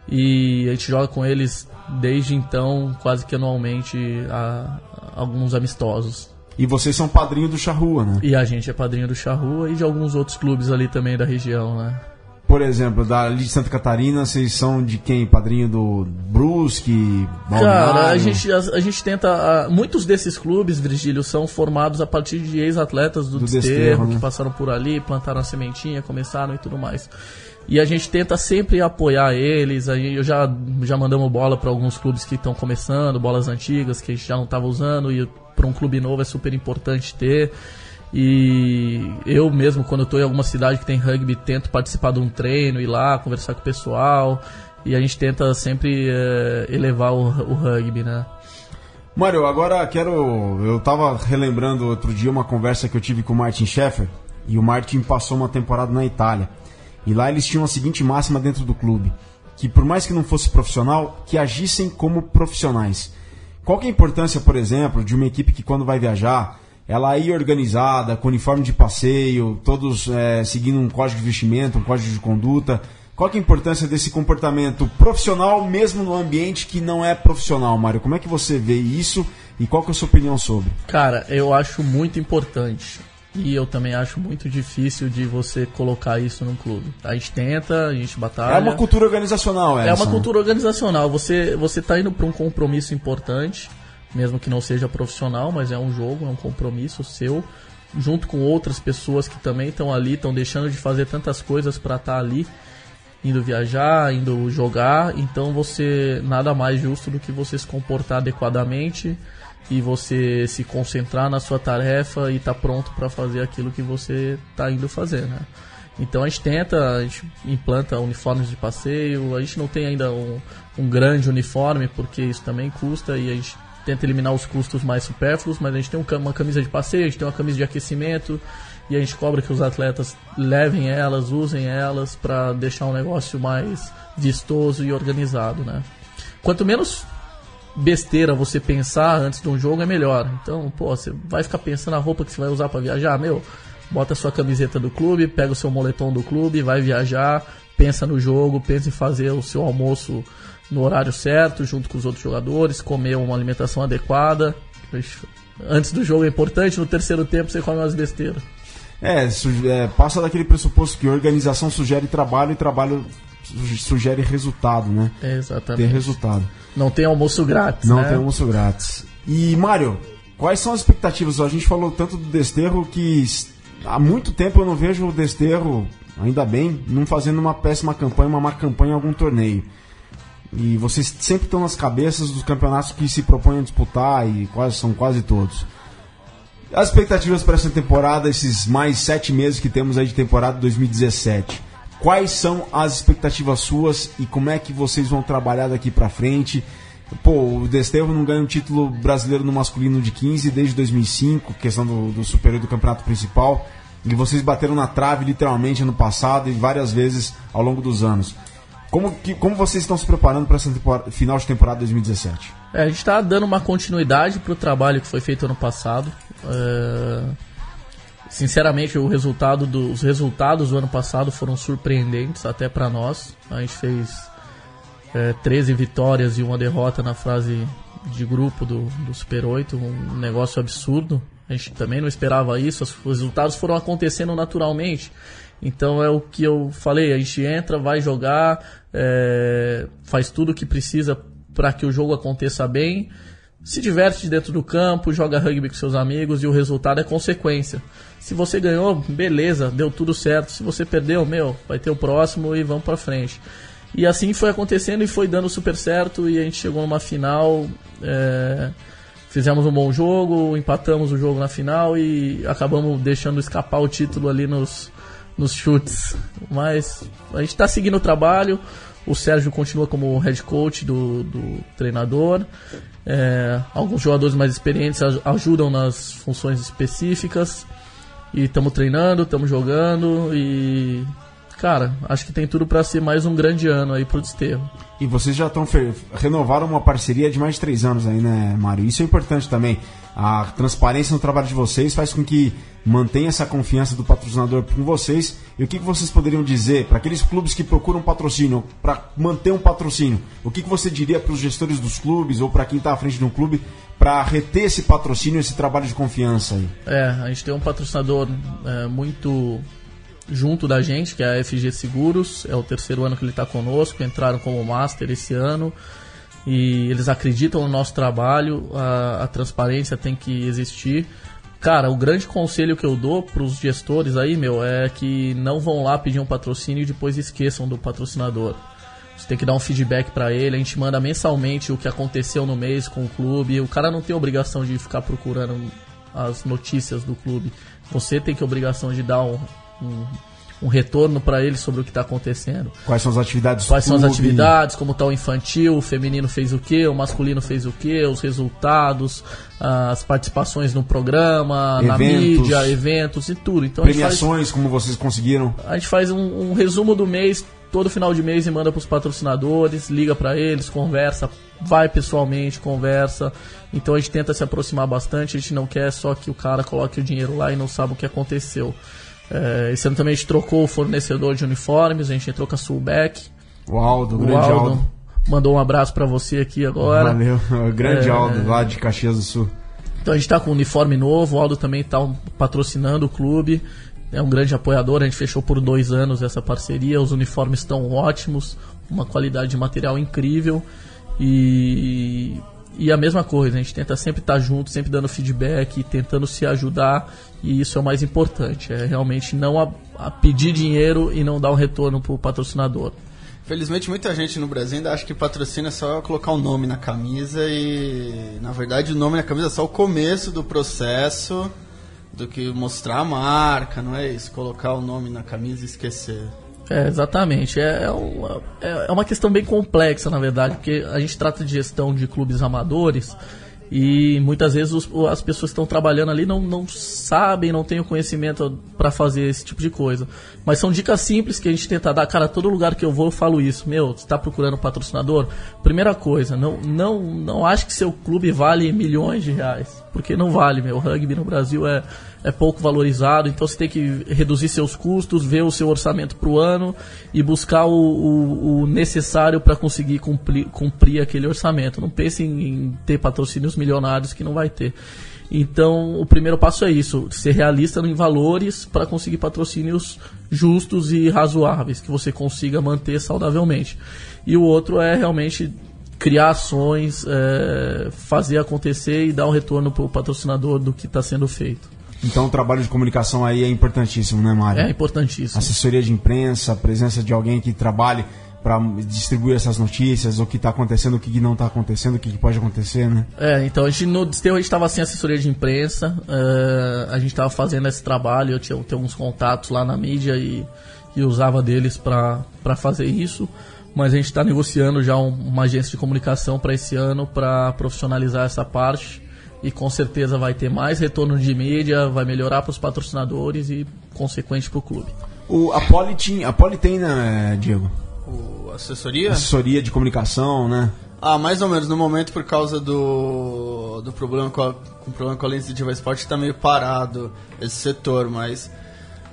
E a gente joga com eles desde então, quase que anualmente, a, a alguns amistosos.
E vocês são padrinho do Charrua, né?
E a gente é padrinho do Charrua e de alguns outros clubes ali também da região, né?
Por exemplo, da de Santa Catarina, vocês são de quem? Padrinho do Brusque,
Cara,
Balneário?
a gente, a, a gente tenta. a- muitos desses clubes, Virgílio, são formados a partir de ex-atletas do,
Do
Desterro,
Desterro, né?
que passaram por ali, plantaram a sementinha, começaram e tudo mais. E a gente tenta sempre apoiar eles. Aí eu já, já mandamos bola para alguns clubes que estão começando, bolas antigas que a gente já não estava usando, e para um clube novo é super importante ter. E eu mesmo, quando tô em alguma cidade que tem rugby, tento participar de um treino, ir lá, conversar com o pessoal. E a gente tenta sempre eh, elevar o, o rugby, né?
Mário, agora quero. Eu tava relembrando outro dia uma conversa que eu tive com o Martin Scheffer. E o Martin passou uma temporada na Itália. E lá eles tinham a seguinte máxima dentro do clube: que por mais que não fosse profissional, que agissem como profissionais. Qual é a importância, por exemplo, de uma equipe que quando vai viajar, ela ir organizada, com uniforme de passeio, todos eh, seguindo um código de vestimento, um código de conduta? Qual é a importância desse comportamento profissional, mesmo no ambiente que não é profissional, Mário? Como é que você vê isso e qual que é a sua opinião sobre?
Cara, eu acho muito importante. E eu também acho muito difícil de você colocar isso num clube. A gente tenta, a gente batalha.
É uma cultura organizacional,
É uma cultura organizacional. Você você tá indo para um compromisso importante, mesmo que não seja profissional, mas é um jogo, é um compromisso seu, junto com outras pessoas que também estão ali, estão deixando de fazer tantas coisas para estar tá ali, indo viajar, indo jogar. Então você nada mais justo do que você se comportar adequadamente e você se concentrar na sua tarefa e estar tá pronto para fazer aquilo que você está indo fazer, né? Então a gente tenta, a gente implanta uniformes de passeio, a gente não tem ainda um, um grande uniforme porque isso também custa e a gente tenta eliminar os custos mais supérfluos, mas a gente tem uma camisa de passeio, a gente tem uma camisa de aquecimento e a gente cobra que os atletas levem elas, usem elas para deixar um negócio mais vistoso e organizado, né? Quanto menos besteira você pensar antes de um jogo é melhor. Então, pô, você vai ficar pensando na roupa que você vai usar para viajar, meu, bota a sua camiseta do clube, pega o seu moletom do clube, vai viajar, pensa no jogo, pensa em fazer o seu almoço no horário certo, junto com os outros jogadores, comer uma alimentação adequada. Antes do jogo é importante, no terceiro tempo você come umas besteiras.
É, é, passa daquele pressuposto que organização sugere trabalho e trabalho sugere resultado, né?
É, exatamente.
Ter resultado.
Não tem almoço grátis.
Não
né?
tem almoço grátis. E, Mário, quais são as expectativas? A gente falou tanto do Desterro que há muito tempo eu não vejo o Desterro, ainda bem, não fazendo uma péssima campanha, uma má campanha em algum torneio. E vocês sempre estão nas cabeças dos campeonatos que se propõem a disputar, e quase são quase todos. As expectativas para essa temporada, esses mais sete meses que temos aí de temporada 2017. Quais são as expectativas suas e como é que vocês vão trabalhar daqui para frente? Pô, o Desterro não ganha um título brasileiro no masculino de 15 desde 2005, questão do, do superior do campeonato principal. E vocês bateram na trave literalmente ano passado e várias vezes ao longo dos anos. Como, que, como vocês estão se preparando para essa final de temporada 2017?
É, a gente está dando uma continuidade para o trabalho que foi feito ano passado. É Sinceramente, o resultado do, os resultados do ano passado foram surpreendentes até para nós. A gente fez é, 13 vitórias e uma derrota na fase de grupo do, do Super 8, um negócio absurdo. A gente também não esperava isso, os resultados foram acontecendo naturalmente. Então é o que eu falei, a gente entra, vai jogar, é, faz tudo o que precisa para que o jogo aconteça bem, se diverte dentro do campo, joga rugby com seus amigos e o resultado é consequência. Se você ganhou, beleza, deu tudo certo. Se você perdeu, meu, vai ter o próximo e vamos para frente. E assim foi acontecendo e foi dando super certo e a gente chegou numa final. É, fizemos um bom jogo, empatamos o jogo na final e acabamos deixando escapar o título ali nos, nos chutes. Mas a gente está seguindo o trabalho. O Sérgio continua como head coach do, do treinador. É, alguns jogadores mais experientes ajudam nas funções específicas. E estamos treinando, estamos jogando e. Cara, acho que tem tudo para ser mais um grande ano aí pro Desterro.
E vocês já estão renovaram uma parceria de mais de três anos aí, né, Mário? Isso é importante também. A transparência no trabalho de vocês faz com que mantenha essa confiança do patrocinador com vocês. E o que, que vocês poderiam dizer para aqueles clubes que procuram patrocínio, para manter um patrocínio? O que, que você diria para os gestores dos clubes ou para quem está à frente de um clube para reter esse patrocínio, esse trabalho de confiança aí?
É, a gente tem um patrocinador é, muito junto da gente, que é a FG Seguros. É o terceiro ano que ele está conosco. Entraram como master esse ano e eles acreditam no nosso trabalho. A, a transparência tem que existir. Cara, o grande conselho que eu dou para os gestores aí, meu, é que não vão lá pedir um patrocínio e depois esqueçam do patrocinador. Você tem que dar um feedback para ele, a gente manda mensalmente o que aconteceu no mês com o clube. O cara não tem obrigação de ficar procurando as notícias do clube. Você tem que obrigação de dar um, um, um retorno para ele sobre o que está acontecendo.
Quais são as atividades
Quais são as atividades, como está o infantil, o feminino fez o que, o masculino fez o que, os resultados, as participações no programa, eventos, na mídia, eventos e tudo. Então,
Premiações, faz, como vocês conseguiram.
A gente faz um, um resumo do mês todo final de mês e manda para os patrocinadores, liga para eles, conversa, vai pessoalmente, conversa. Então a gente tenta se aproximar bastante, a gente não quer só que o cara coloque o dinheiro lá e não sabe o que aconteceu. É, esse ano também a gente trocou o fornecedor de uniformes, a gente entrou com a Sulbeck.
O Aldo, o grande
Aldo
Aldo.
mandou um abraço para você aqui agora.
Valeu, o grande
É.
Aldo lá de Caxias do Sul.
Então a gente está com um uniforme novo, o Aldo também está patrocinando o clube, é um grande apoiador, a gente fechou por dois anos essa parceria, os uniformes estão ótimos, uma qualidade de material incrível e, e a mesma coisa, a gente tenta sempre estar junto, sempre dando feedback, tentando se ajudar e isso é o mais importante, é realmente não a, a pedir dinheiro e não dar um retorno para o patrocinador.
Felizmente muita gente no Brasil ainda acha que patrocínio é só colocar o nome na camisa e na verdade o nome na camisa é só o começo do processo do que mostrar a marca, não é isso? Colocar o nome na camisa e esquecer.
É, exatamente. É, é uma, é é uma questão bem complexa, na verdade, porque a gente trata de gestão de clubes amadores e muitas vezes os- as pessoas que estão trabalhando ali não, não sabem, não têm o conhecimento para fazer esse tipo de coisa. Mas são dicas simples que a gente tenta dar. Cara, todo lugar que eu vou eu falo isso. Meu, você está procurando um patrocinador? Primeira coisa, não, não, não acho que seu clube vale milhões de reais. Porque não vale, meu. O rugby no Brasil é, é pouco valorizado, então você tem que reduzir seus custos, ver o seu orçamento para o ano e buscar o, o- o necessário para conseguir cumprir, cumprir aquele orçamento. Não pense em, em ter patrocínios milionários que não vai ter. Então, o primeiro passo é isso: ser realista em valores para conseguir patrocínios justos e razoáveis, que você consiga manter saudavelmente. E o outro é realmente criar ações, é, fazer acontecer e dar um retorno para o patrocinador do que está sendo feito.
Então o trabalho de comunicação aí é importantíssimo, né, Mário?
É importantíssimo.
Assessoria de imprensa, presença de alguém que trabalhe para distribuir essas notícias, o que está acontecendo, o que não está acontecendo, o que pode acontecer, né?
É, então a gente no Desterro a gente estava sem assessoria de imprensa, é, a gente estava fazendo esse trabalho, eu tinha, eu tinha uns contatos lá na mídia e, e usava deles para fazer isso, mas a gente está negociando já um- uma agência de comunicação para esse ano para profissionalizar essa parte e com certeza vai ter mais retorno de mídia, vai melhorar para os patrocinadores e consequente para o clube.
O, a Poli tinha, a Poli tem, né, Diego?
O assessoria?
Assessoria de comunicação, né?
Ah, mais ou menos. No momento, por causa do, do problema com, a, com o problema com a Esporte, está meio parado esse setor, mas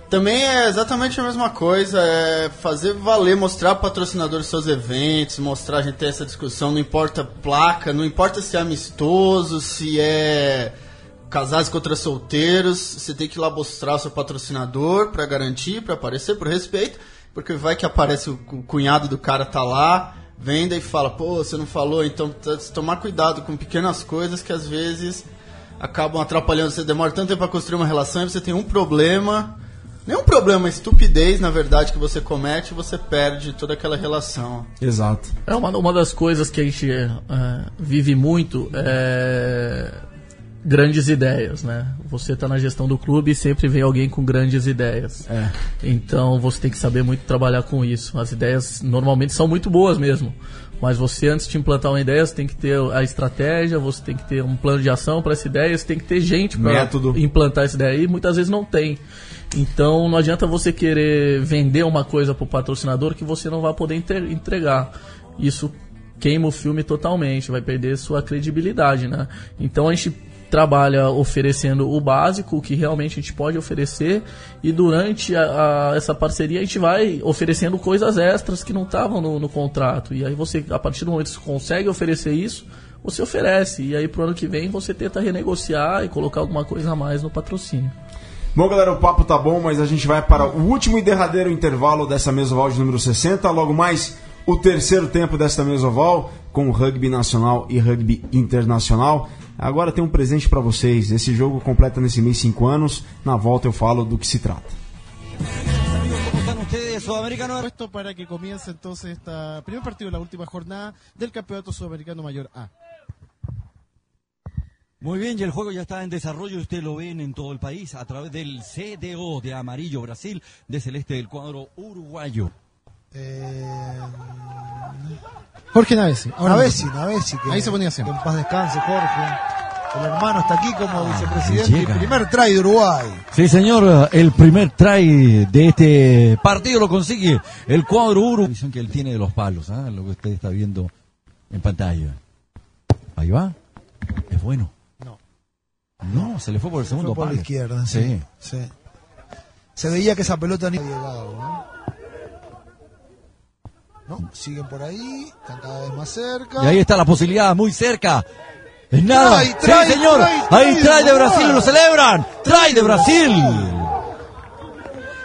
também é exatamente a mesma coisa, é fazer valer, mostrar para patrocinadores seus eventos, mostrar, a gente ter essa discussão, não importa placa, não importa se é amistoso, se é casais contra solteiros, você tem que ir lá mostrar o seu patrocinador para garantir, para aparecer, por respeito, porque vai que aparece o cu- cunhado do cara tá lá, venda e fala, pô, você não falou, então tá- tomar cuidado com pequenas coisas que às vezes acabam atrapalhando, você demora tanto tempo para construir uma relação e você tem um problema, nenhum problema, estupidez, na verdade, que você comete, você perde toda aquela relação.
Exato.
É uma, uma das coisas que a gente é, vive muito é grandes ideias, né? Você está na gestão do clube e sempre vem alguém com grandes ideias.
É.
Então você tem que saber muito trabalhar com isso. As ideias normalmente são muito boas mesmo. Mas você, antes de implantar uma ideia, você tem que ter a estratégia, você tem que ter um plano de ação para essa ideia, você tem que ter gente para implantar essa ideia. E muitas vezes não tem. Então não adianta você querer vender uma coisa para o patrocinador que você não vai poder entregar. Isso queima o filme totalmente, vai perder sua credibilidade, né? Então a gente trabalha oferecendo o básico, o que realmente a gente pode oferecer, e durante a- a- essa parceria a gente vai oferecendo coisas extras que não estavam no, no contrato. E aí você, a partir do momento que você consegue oferecer isso, você oferece. E aí pro ano que vem você tenta renegociar e colocar alguma coisa a mais no patrocínio.
Bom, galera, o papo tá bom, mas a gente vai para o último e derradeiro intervalo dessa mesa de número 60. Logo mais, o terceiro tempo desta mesa oval, com rugby nacional e rugby internacional. Agora tem um presente para vocês. Esse jogo completa nesse mês 5 anos. Na volta eu falo do que se trata.
¿Cómo están ustedes, sudamericanos?
Puesto para que comience entonces este primer partido de la última jornada del Campeonato Sudamericano Mayor A.
Muy bien, y el juego ya está en desarrollo. Usted lo ven en todo el país a través del CDO de amarillo Brasil, de celeste del cuadro uruguayo.
Eh, Jorge Navesi.
Navesi. Navesi, que
Ahí se ponía
que
siempre.
en paz descanse, Jorge. El hermano está aquí como vicepresidente.
llega.
El primer try de Uruguay.
Sí, señor, el primer try de este partido lo consigue el cuadro uruguayo. Visión que él tiene de los palos, ¿ah? lo que usted está viendo en pantalla. Ahí va. Es bueno.
No.
No, se le fue por el segundo
Fue por la
palo.
izquierda, sí. sí. Se veía que esa pelota ni llegado, ¿no? No, siguen por ahí, están cada vez más cerca.
Y ahí está la posibilidad, muy cerca. Es nada. Sí, señor. ahí
trae,
de. Brasil, lo celebran. Trae de Brasil.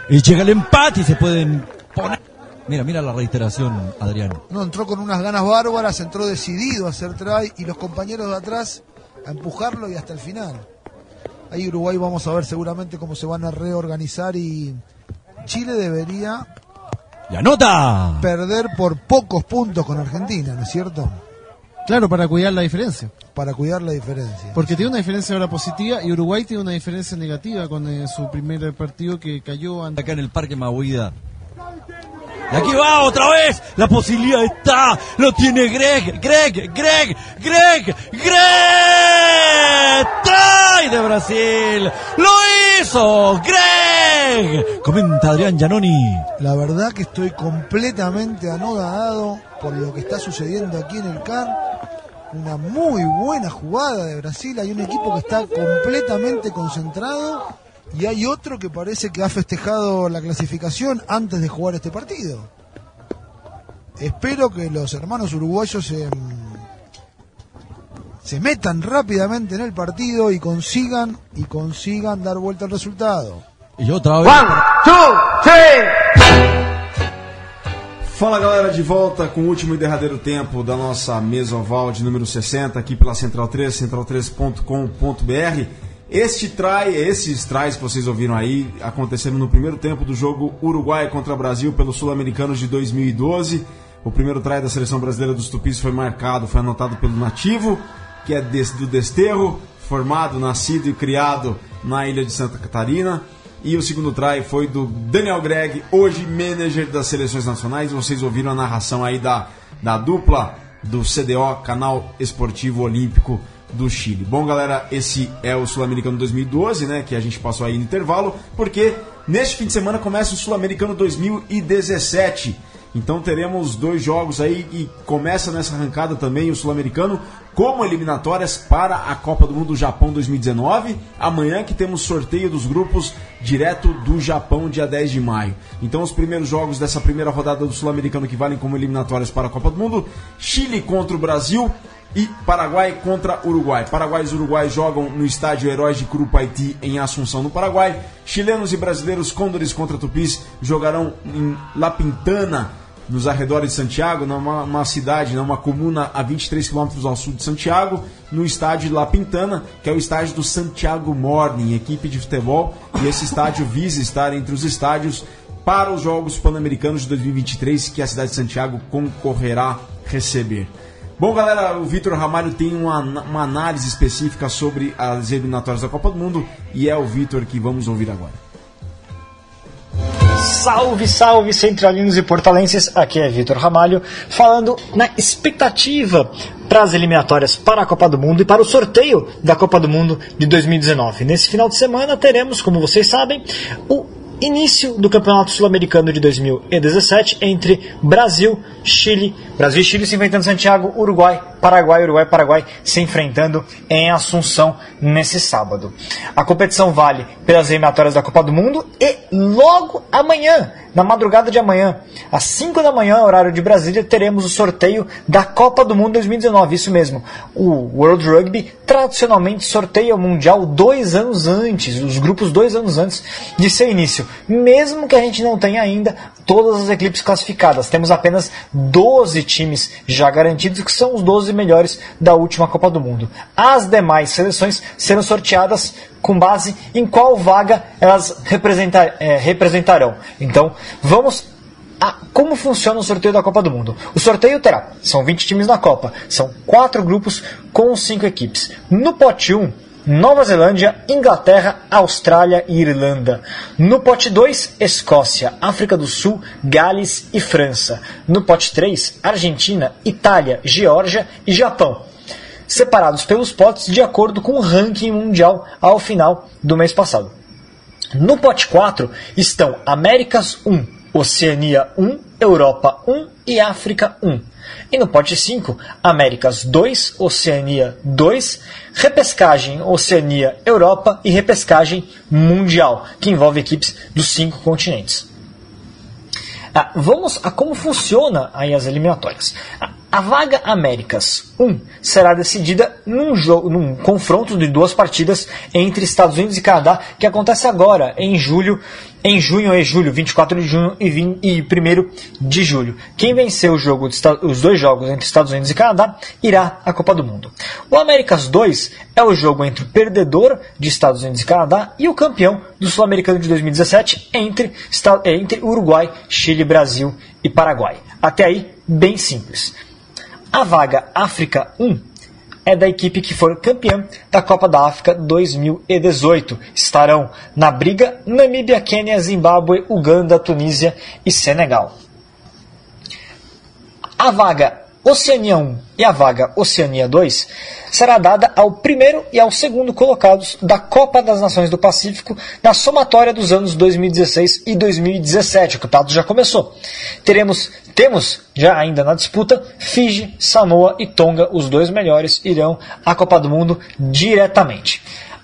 Y llega el empate y se pueden poner. Mira, mira la reiteración, Adrián.
No, entró con unas ganas bárbaras, entró decidido a hacer try y los compañeros de atrás a empujarlo y hasta el final. Ahí Uruguay vamos a ver seguramente cómo se van a reorganizar y Chile debería
¡Y anota!
perder por pocos puntos con Argentina, ¿no es cierto?
Claro, para cuidar la diferencia.
Para cuidar la diferencia.
Porque tiene una diferencia ahora positiva y Uruguay tiene una diferencia negativa con eh, su primer partido que cayó ante...
Acá en el Parque Mahuida. Y aquí va otra vez. La posibilidad está. Lo tiene Greg. Greg. Greg. Greg. Greg. Trae de Brasil. Lo hizo. Greg. Comenta Adrián Giannoni.
La verdad que estoy completamente anodado por lo que está sucediendo aquí en el CAR. Una muy buena jugada de Brasil. Hay un equipo que está completamente concentrado y hay otro que parece que ha festejado la clasificación antes de jugar este partido. Espero que los hermanos uruguayos se, se metan rápidamente en el partido y consigan y consigan dar vuelta al resultado.
E outra vez.
Fala galera, de volta com o último e derradeiro tempo da nossa mesa oval de número 60 aqui pela Central 3, central3.com.br. Este try, esses tries que vocês ouviram aí aconteceram no primeiro tempo do jogo Uruguai contra Brasil pelo Sul-Americanos de 2012. O primeiro try da seleção brasileira dos Tupis foi marcado, foi anotado pelo Nativo, que é do Desterro, formado, nascido e criado na ilha de Santa Catarina. E o segundo try foi do Daniel Gregg, hoje manager das seleções nacionais. Vocês ouviram a narração aí da, da dupla do CDO, Canal Esportivo Olímpico do Chile. Bom, galera, esse é o Sul-Americano 2012, né? Que a gente passou aí no intervalo, porque neste fim de semana começa o Sul-Americano 2017. Então teremos dois jogos aí e começa nessa arrancada também o Sul-Americano como eliminatórias para a Copa do Mundo do Japão 2019. Amanhã que temos sorteio dos grupos direto do Japão, dia 10 de maio. Então os primeiros jogos dessa primeira rodada do Sul-Americano que valem como eliminatórias para a Copa do Mundo: Chile contra o Brasil e Paraguai contra Uruguai. Paraguai e Uruguai jogam no estádio Heróis de Curupaiti em Assunção, no Paraguai. Chilenos e brasileiros Condores contra Tupis jogarão em La Pintana, nos arredores de Santiago, numa uma cidade, numa comuna a 23 quilômetros ao sul de Santiago, no estádio La Pintana, que é o estádio do Santiago Morning, equipe de futebol, e esse estádio visa estar entre os estádios para os Jogos Pan-Americanos de 2023, que a cidade de Santiago concorrerá receber. Bom, galera, o Vitor Ramalho tem uma, uma análise específica sobre as eliminatórias da Copa do Mundo e é o Vitor que vamos ouvir agora.
Salve, salve, centralinos e portalenses. Aqui é Vitor Ramalho, falando na expectativa para as eliminatórias para a Copa do Mundo e para o sorteio da Copa do Mundo de 2019. Nesse final de semana teremos, como vocês sabem, o início do Campeonato Sul-Americano de 2017 entre Brasil, Chile, Brasil e Chile se enfrentando Santiago, Uruguai, Paraguai, Uruguai, Paraguai se enfrentando em Assunção nesse sábado. A competição vale pelas eliminatórias da Copa do Mundo e logo amanhã, na madrugada de amanhã, às 5 da manhã, horário de Brasília, teremos o sorteio da Copa do Mundo 2019. Isso mesmo. O World Rugby tradicionalmente sorteia o Mundial dois anos antes, os grupos dois anos antes de seu início. Mesmo que a gente não tenha ainda todas as equipes classificadas. Temos apenas 12 times já garantidos, que são os 12 melhores da última Copa do Mundo. As demais seleções serão sorteadas com base em qual vaga elas representar, é, representarão. Então, vamos a como funciona o sorteio da Copa do Mundo. O sorteio terá, são 20 times na Copa, são quatro grupos com cinco equipes. No pote 1, Nova Zelândia, Inglaterra, Austrália e Irlanda. No pote 2, Escócia, África do Sul, Gales e França. No pote 3, Argentina, Itália, Geórgia e Japão. Separados pelos potes de acordo com o ranking mundial ao final do mês passado. No pote 4 estão Américas 1, Oceania 1, Europa 1 e África 1. E no pote 5, Américas 2, Oceania 2, repescagem Oceania Europa e repescagem mundial, que envolve equipes dos cinco continentes. Ah, vamos a como funciona aí as eliminatórias. Ah, a vaga Américas 1 será decidida num, jogo, num confronto de duas partidas entre Estados Unidos e Canadá, que acontece agora, em julho, em junho e julho, 24 de junho e, 20, e 1 de julho. Quem vencer o jogo os dois jogos entre Estados Unidos e Canadá irá à Copa do Mundo. O Américas 2 é o jogo entre o perdedor de Estados Unidos e Canadá e o campeão do Sul-Americano de 2017 entre, entre Uruguai, Chile, Brasil e Paraguai. Até aí, bem simples. A vaga África 1 é da equipe que for campeã da Copa da África 2018. Estarão na briga Namíbia, Quênia, Zimbábue, Uganda, Tunísia e Senegal. A vaga Oceania 1 e a vaga Oceania 2 será dada ao primeiro e ao segundo colocados da Copa das Nações do Pacífico na somatória dos anos 2016 e 2017. O campeonato já começou. Teremos, temos já ainda na disputa Fiji, Samoa e Tonga, os dois melhores irão à Copa do Mundo diretamente.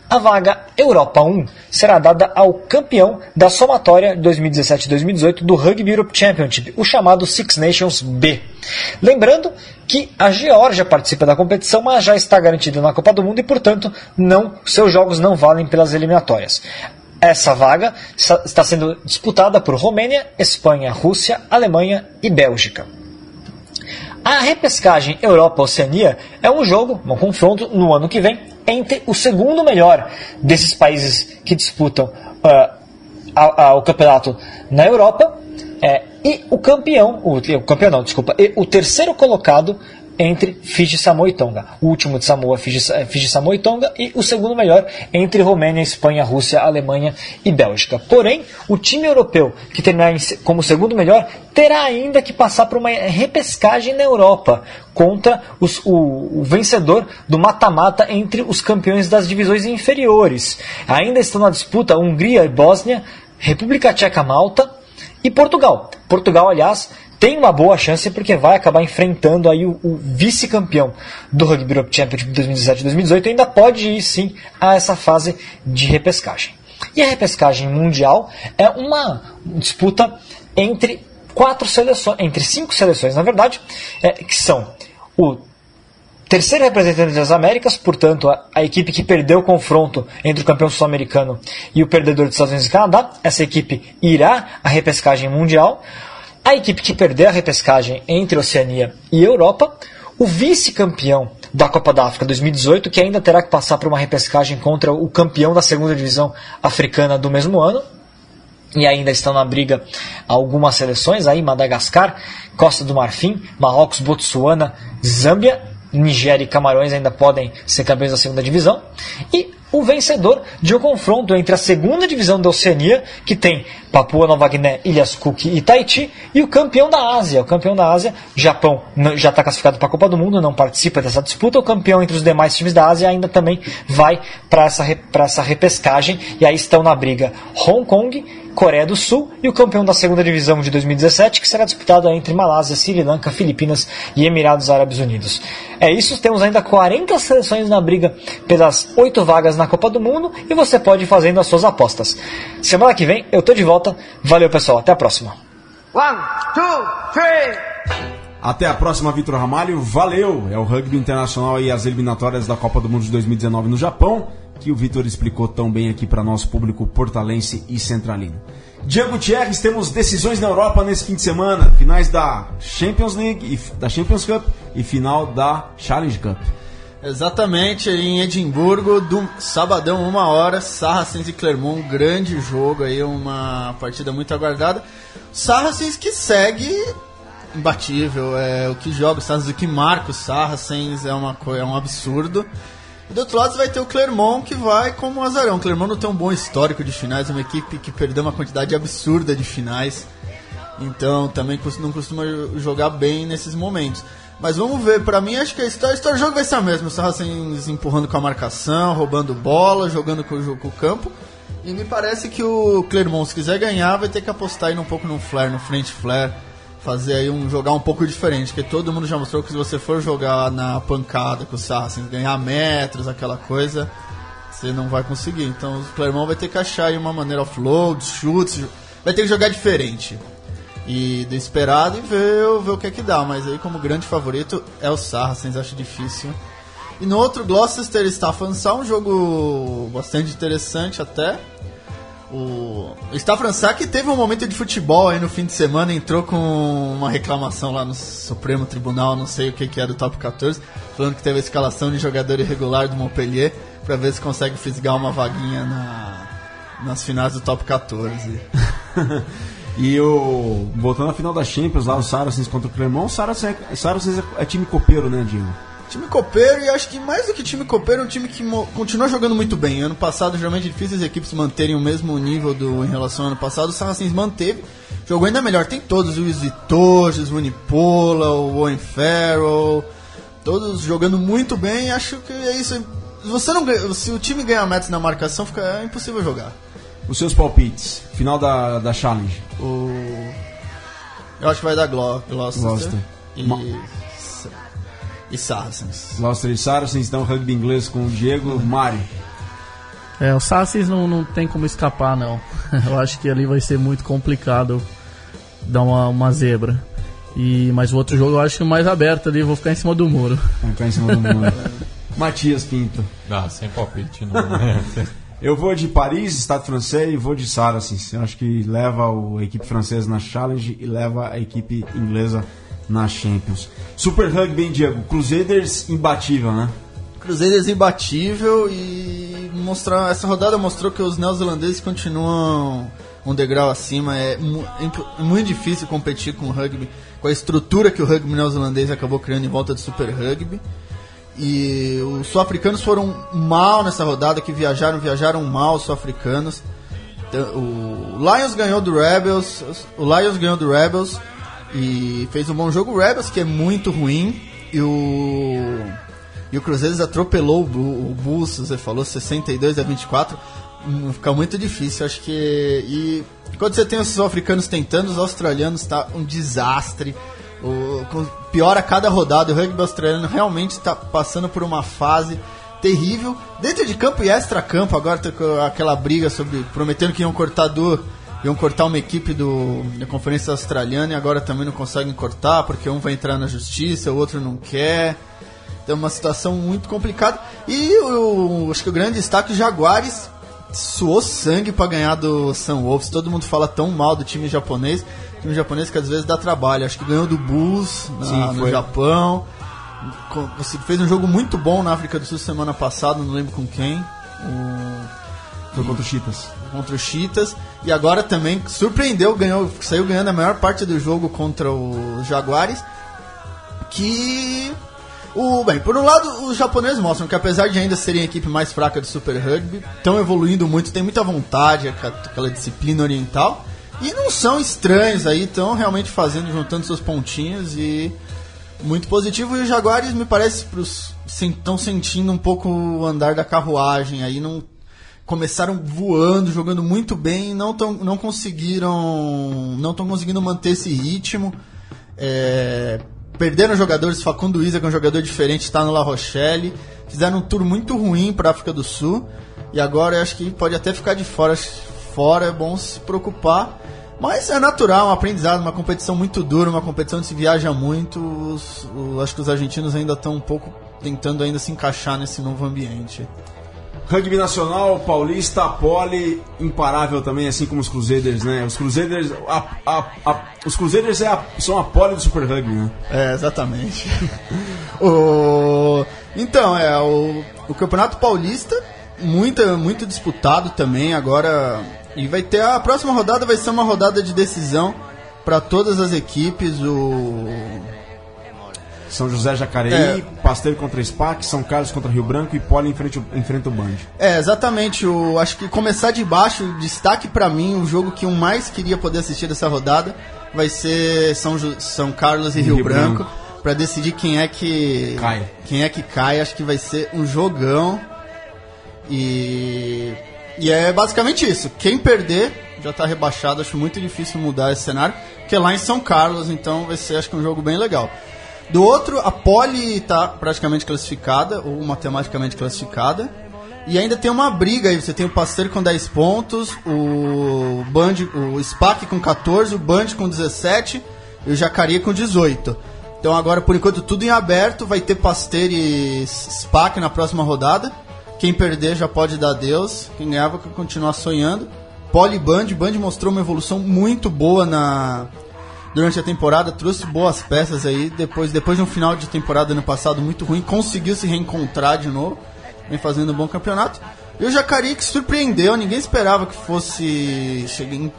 A vaga Europa 1 será dada ao campeão da somatória 2017-2018 do Rugby Europe Championship, o chamado Six Nations B. Lembrando que a Geórgia participa da competição, mas já está garantida na Copa do Mundo e, portanto, não, seus jogos não valem pelas eliminatórias. Essa vaga está sendo disputada por Romênia, Espanha, Rússia, Alemanha e Bélgica. A repescagem Europa-Oceania é um jogo, um confronto no ano que vem entre o segundo melhor desses países que disputam uh, a, a, o campeonato na Europa é, e o campeão, o, o campeão não, desculpa, e o terceiro colocado entre Fiji, Samoa e Tonga. O último de Samoa, Fiji, eh, Fiji, Samoa e Tonga. E o segundo melhor entre Romênia, Espanha, Rússia, Alemanha e Bélgica. Porém, o time europeu que terminar como segundo melhor terá ainda que passar por uma repescagem na Europa contra os, o, o, vencedor do mata-mata entre os campeões das divisões inferiores. Ainda estão na disputa Hungria e Bósnia, República Tcheca, Malta e Portugal. Portugal, aliás, tem uma boa chance porque vai acabar enfrentando aí o, o vice-campeão do Rugby Europe Championship 2017 2018 e ainda pode ir sim a essa fase de repescagem. E a repescagem mundial é uma disputa entre quatro seleções, entre cinco seleções, na verdade, é, que são o terceiro representante das Américas, portanto, a, a, equipe que perdeu o confronto entre o campeão sul-americano e o perdedor dos Estados Unidos e Canadá. Essa equipe irá à repescagem mundial. A equipe que perder a repescagem entre Oceania e Europa, o vice-campeão da Copa da África 2018, que ainda terá que passar por uma repescagem contra o campeão da segunda divisão africana do mesmo ano. E ainda estão na briga algumas seleções aí, Madagascar, Costa do Marfim, Marrocos, Botsuana, Zâmbia, Nigéria e Camarões ainda podem ser campeões da segunda divisão. E o vencedor de um confronto entre a segunda divisão da Oceania, que tem Papua Nova Guiné, Ilhas Cook e Tahiti, e o campeão da Ásia. O campeão da Ásia, Japão, já está classificado para a Copa do Mundo, não participa dessa disputa. O campeão entre os demais times da Ásia ainda também vai para essa, essa repescagem, e aí estão na briga Hong Kong, Coreia do Sul e o campeão da segunda divisão de 2017, que será disputado entre Malásia, Sri Lanka, Filipinas e Emirados Árabes Unidos. É isso, temos ainda 40 seleções na briga pelas 8 vagas na Copa do Mundo e você pode ir fazendo as suas apostas. Semana que vem eu tô de volta. Valeu, pessoal. Até a próxima.
One, two, three. Até a próxima, Vitor Ramalho. Valeu! É o rugby internacional e as eliminatórias da Copa do Mundo de 2019 no Japão que o Vitor explicou tão bem aqui para nosso público portalense e centralino. Diego Gutierrez, temos decisões na Europa nesse fim de semana, finais da Champions League, e, da Champions Cup e final da Challenge Cup.
Exatamente, em Edimburgo, do sabadão, uma hora, Saracens e Clermont, grande jogo aí, uma partida muito aguardada. Saracens que segue imbatível, é o que joga o Saracens, o que marca o Saracens é, uma, é um absurdo. E do outro lado vai ter o Clermont que vai como um azarão. O Clermont não tem um bom histórico de finais, é uma equipe que perdeu uma quantidade absurda de finais. Então também não costuma jogar bem nesses momentos. Mas vamos ver, pra mim acho que a história, a história do jogo vai ser a mesma. O Saracens empurrando com a marcação, roubando bola, jogando com o, com o campo. E me parece que o Clermont, se quiser ganhar, vai ter que apostar aí um pouco no flare, no frente flare. Fazer aí um jogar um pouco diferente, porque todo mundo já mostrou que se você for jogar na pancada com o Saracens, ganhar metros, aquela coisa, você não vai conseguir. Então o Clermont vai ter que achar aí uma maneira offload, chutes, vai ter que jogar diferente. E do esperado e ver, ver o que é que dá. Mas aí como grande favorito é o Saracens, acho difícil. E no outro, Gloucester Stafansá, um jogo bastante interessante até. O Stafansá que teve um momento de futebol aí no fim de semana, entrou com uma reclamação lá no Supremo Tribunal, não sei o que, que é do Top 14, falando que teve a escalação de jogador irregular do Montpellier para ver se consegue fisgar uma vaguinha na, nas finais do Top 14.
E. Voltando à final da Champions, lá o Saracens contra o Clermont, o Saracens, é, Saracens é, é time copeiro, né, Diego?
Time copeiro e acho que mais do que time copeiro, é um time que continua jogando muito bem. Ano passado, geralmente é difícil as equipes manterem o mesmo nível do, em relação ao ano passado. O Saracens manteve, jogou ainda melhor. Tem todos, o Luiz Vitorges, o Unipola, o Owen Farrell, todos jogando muito bem. Acho que é isso. Você não, se o time ganhar metros na marcação, fica é impossível jogar.
Os seus palpites, final da, da Challenge.
O... Eu acho que vai dar Glo Gloucester. Gloucester. E... Ma e Saracens.
Gloucester e Saracens, então rugby inglês com o Diego, Mário.
É, o Saracens não, não tem como escapar, não. Eu acho que ali vai ser muito complicado dar uma, uma zebra. E, mas o outro jogo eu acho mais aberto ali, vou ficar em cima do muro.
Vai ficar em cima do muro. Matias Pinto.
Ah, sem palpite, não.
eu vou de Paris, Estado francês, e vou de Saracens. Eu acho que leva a equipe francesa na Challenge e leva a equipe inglesa na Champions. Super Rugby, hein, Diego? Crusaders imbatível, né?
Crusaders imbatível e mostrar, essa rodada mostrou que os neozelandeses continuam um degrau acima. É, é muito difícil competir com o rugby, com a estrutura que o rugby neozelandês acabou criando em volta do Super Rugby. E os sul-africanos foram mal nessa rodada, que viajaram, viajaram mal os sul-africanos. Então, o Lions ganhou do Rebels, o Lions ganhou do Rebels e fez um bom jogo. O Rebels, que é muito ruim, e o. E o Cruzeiro atropelou o, o Bulls, você falou, 62 a 24. Hum, fica muito difícil, acho que. E quando você tem os sul-africanos tentando, os australianos tá um desastre. O, piora cada rodada. O rugby australiano realmente está passando por uma fase terrível. Dentro de campo e extra-campo, agora com aquela briga sobre. prometendo que iam cortar do iam cortar uma equipe do, da Conferência Australiana e agora também não conseguem cortar porque um vai entrar na justiça, o outro não quer. Então é uma situação muito complicada. E o, acho que o grande destaque, o Jaguares suou sangue para ganhar do Sun Wolves. Todo mundo fala tão mal do time japonês. O time japonês que às vezes dá trabalho. Acho que ganhou do Bulls na, Sim, no Japão. Fez um jogo muito bom na África do Sul semana passada, não lembro com quem. O...
Foi contra o Cheetahs
contra os Cheetahs. E agora também surpreendeu, ganhou, saiu ganhando a maior parte do jogo contra os Jaguares. Que. O, bem, por um lado, os japoneses mostram que apesar de ainda serem a equipe mais fraca do Super Rugby, estão evoluindo muito, tem muita vontade, aquela disciplina oriental. E não são estranhos aí, estão realmente fazendo, juntando seus pontinhos e muito positivo. E os Jaguares, me parece, estão sentindo um pouco o andar da carruagem aí, não começaram voando, jogando muito bem, não tão, não conseguiram, não estão conseguindo manter esse ritmo. É, perderam jogadores, Facundo Isa, que é um jogador diferente, está no La Rochelle. Fizeram um tour muito ruim para a África do Sul. E agora eu acho que pode até ficar de fora. Fora é bom se preocupar. Mas é natural, um aprendizado, uma competição muito dura, uma competição que se viaja muito. Os, os, acho que os argentinos ainda estão um pouco tentando ainda se encaixar nesse novo ambiente.
Rugby Nacional, Paulista, Pole, imparável também, assim como os Crusaders, né? Os Crusaders, a, a, a, os Crusaders é são a Pole do Super Rugby, né?
É, exatamente. o, então, é, o, o Campeonato Paulista, muito, muito disputado também agora. E vai ter a próxima rodada, vai ser uma rodada de decisão para todas as equipes. O
são José Jacareí, é. Pasteiro contra SPAC, São Carlos contra Rio Branco e Poli enfrenta, enfrenta o Band.
É, exatamente. O, acho que começar de baixo, destaque para mim, o jogo que eu mais queria poder assistir dessa rodada vai ser São, São Carlos e, e Rio, Rio, Branco, Branco. para decidir quem é que
cai.
Quem é que cai, acho que vai ser um jogão. E E é basicamente isso. Quem perder já tá rebaixado. Acho muito difícil mudar esse cenário. Porque é lá em São Carlos, então vai ser acho que um jogo bem legal. Do outro, a Poli tá praticamente classificada, ou matematicamente classificada. E ainda tem uma briga aí. Você tem o Pasteur com 10 pontos, o Band, o SPAC com 14, o Band com 17 e o Jacaria com 18. Então agora, por enquanto, tudo em aberto. Vai ter Pasteur e SPAC na próxima rodada. Quem perder já pode dar adeus. Quem ganhar vai continuar sonhando. Poli Band, mostrou uma evolução muito boa na durante a temporada, trouxe boas peças aí. Depois, depois de um final de temporada ano passado muito ruim, conseguiu se reencontrar de novo, vem fazendo um bom campeonato. E o Jacareí que surpreendeu, ninguém esperava que fosse chegar em-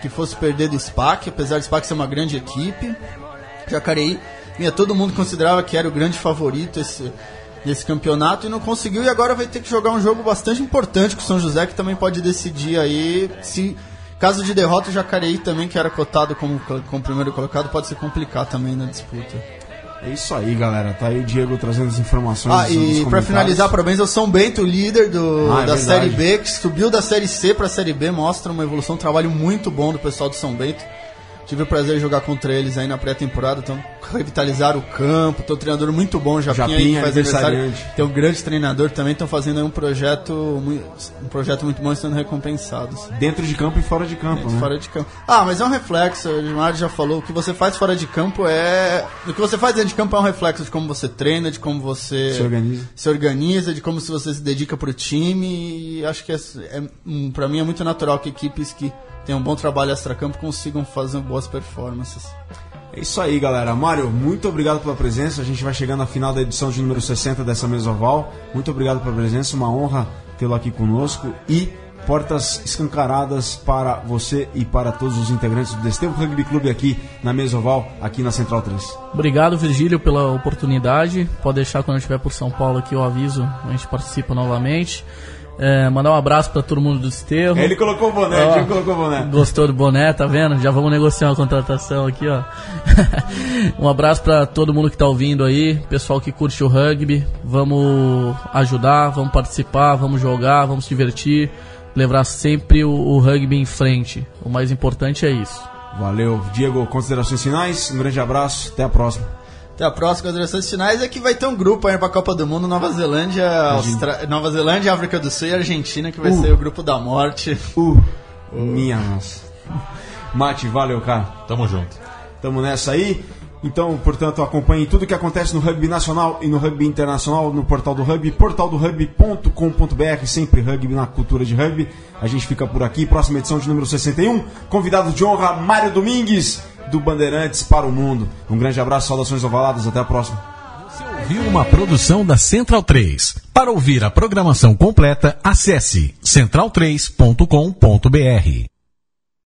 que fosse perder do SPAC, apesar do SPAC ser uma grande equipe. Jacareí, todo mundo considerava que era o grande favorito esse, desse campeonato e não conseguiu. E agora vai ter que jogar um jogo bastante importante com o São José, que também pode decidir aí se. Caso de derrota, o Jacareí também, que era cotado como, como primeiro colocado, pode se complicar também na disputa.
É isso aí, galera. Tá aí o Diego trazendo as informações.
Ah, e
comentários.
finalizar, parabéns ao São Bento, líder do,
Ah, é
da
verdade.
Série B, que subiu da Série C pra Série B, mostra uma evolução, um trabalho muito bom do pessoal do São Bento. Tive o prazer de jogar contra eles aí na pré-temporada, então revitalizaram o campo, tem um treinador muito bom, Japinha, aí,
Japinha,
que faz aniversário. Tem um grande treinador também, estão fazendo aí um projeto, um projeto muito bom e sendo recompensados.
Dentro de campo e fora de campo, né?
Fora de campo. Ah, mas é um reflexo, o Gilmar já falou, o que você faz fora de campo é. O que você faz dentro de campo é um reflexo de como você treina, de como você
Se organiza.
se organiza, de como se você se dedica pro time. E acho que é, é, hum, pra mim é muito natural que equipes que têm um bom trabalho extra-campo consigam fazer boas performances.
É isso aí, galera. Mário, muito obrigado pela presença. A gente vai chegando à final da edição de número 60 dessa mesa oval. Muito obrigado pela presença, uma honra tê-lo aqui conosco e portas escancaradas para você e para todos os integrantes do Desterro Rugby Clube aqui na mesa oval, aqui na Central 3.
Obrigado, Virgílio, pela oportunidade. Pode deixar quando eu estiver por São Paulo aqui, eu aviso, a gente participa novamente. É, mandar um abraço para todo mundo do Desterro.
Ele colocou o boné,
Ó,
Diego colocou o boné.
Gostou do boné, tá vendo? Já vamos negociar uma contratação aqui, ó. um abraço pra todo mundo que tá ouvindo aí, pessoal que curte o rugby. Vamos ajudar, vamos participar, vamos jogar, vamos se divertir, levar sempre o, o rugby em frente. O mais importante é isso.
Valeu, Diego. Considerações finais. Um grande abraço. Até a próxima.
Até a próxima, considerações finais é que vai ter um grupo aí pra Copa do Mundo, Nova Zelândia, Austra... Nova Zelândia, África do Sul e Argentina, que vai
Uh.
ser o grupo da morte.
Uh, minha nossa. Mate, valeu, cara.
Tamo junto.
Tamo nessa aí. Então, portanto, acompanhe tudo que acontece no rugby nacional e no rugby internacional no portal do rugby, portaldorugby.com.br, sempre rugby na cultura de rugby. A gente fica por aqui, próxima edição de número 61. Convidado de honra, Mário Domingues, do Bandeirantes para o Mundo. Um grande abraço, saudações ovaladas, até a próxima.
Viu uma produção da Central 3. Para ouvir a programação completa, acesse central3.com.br.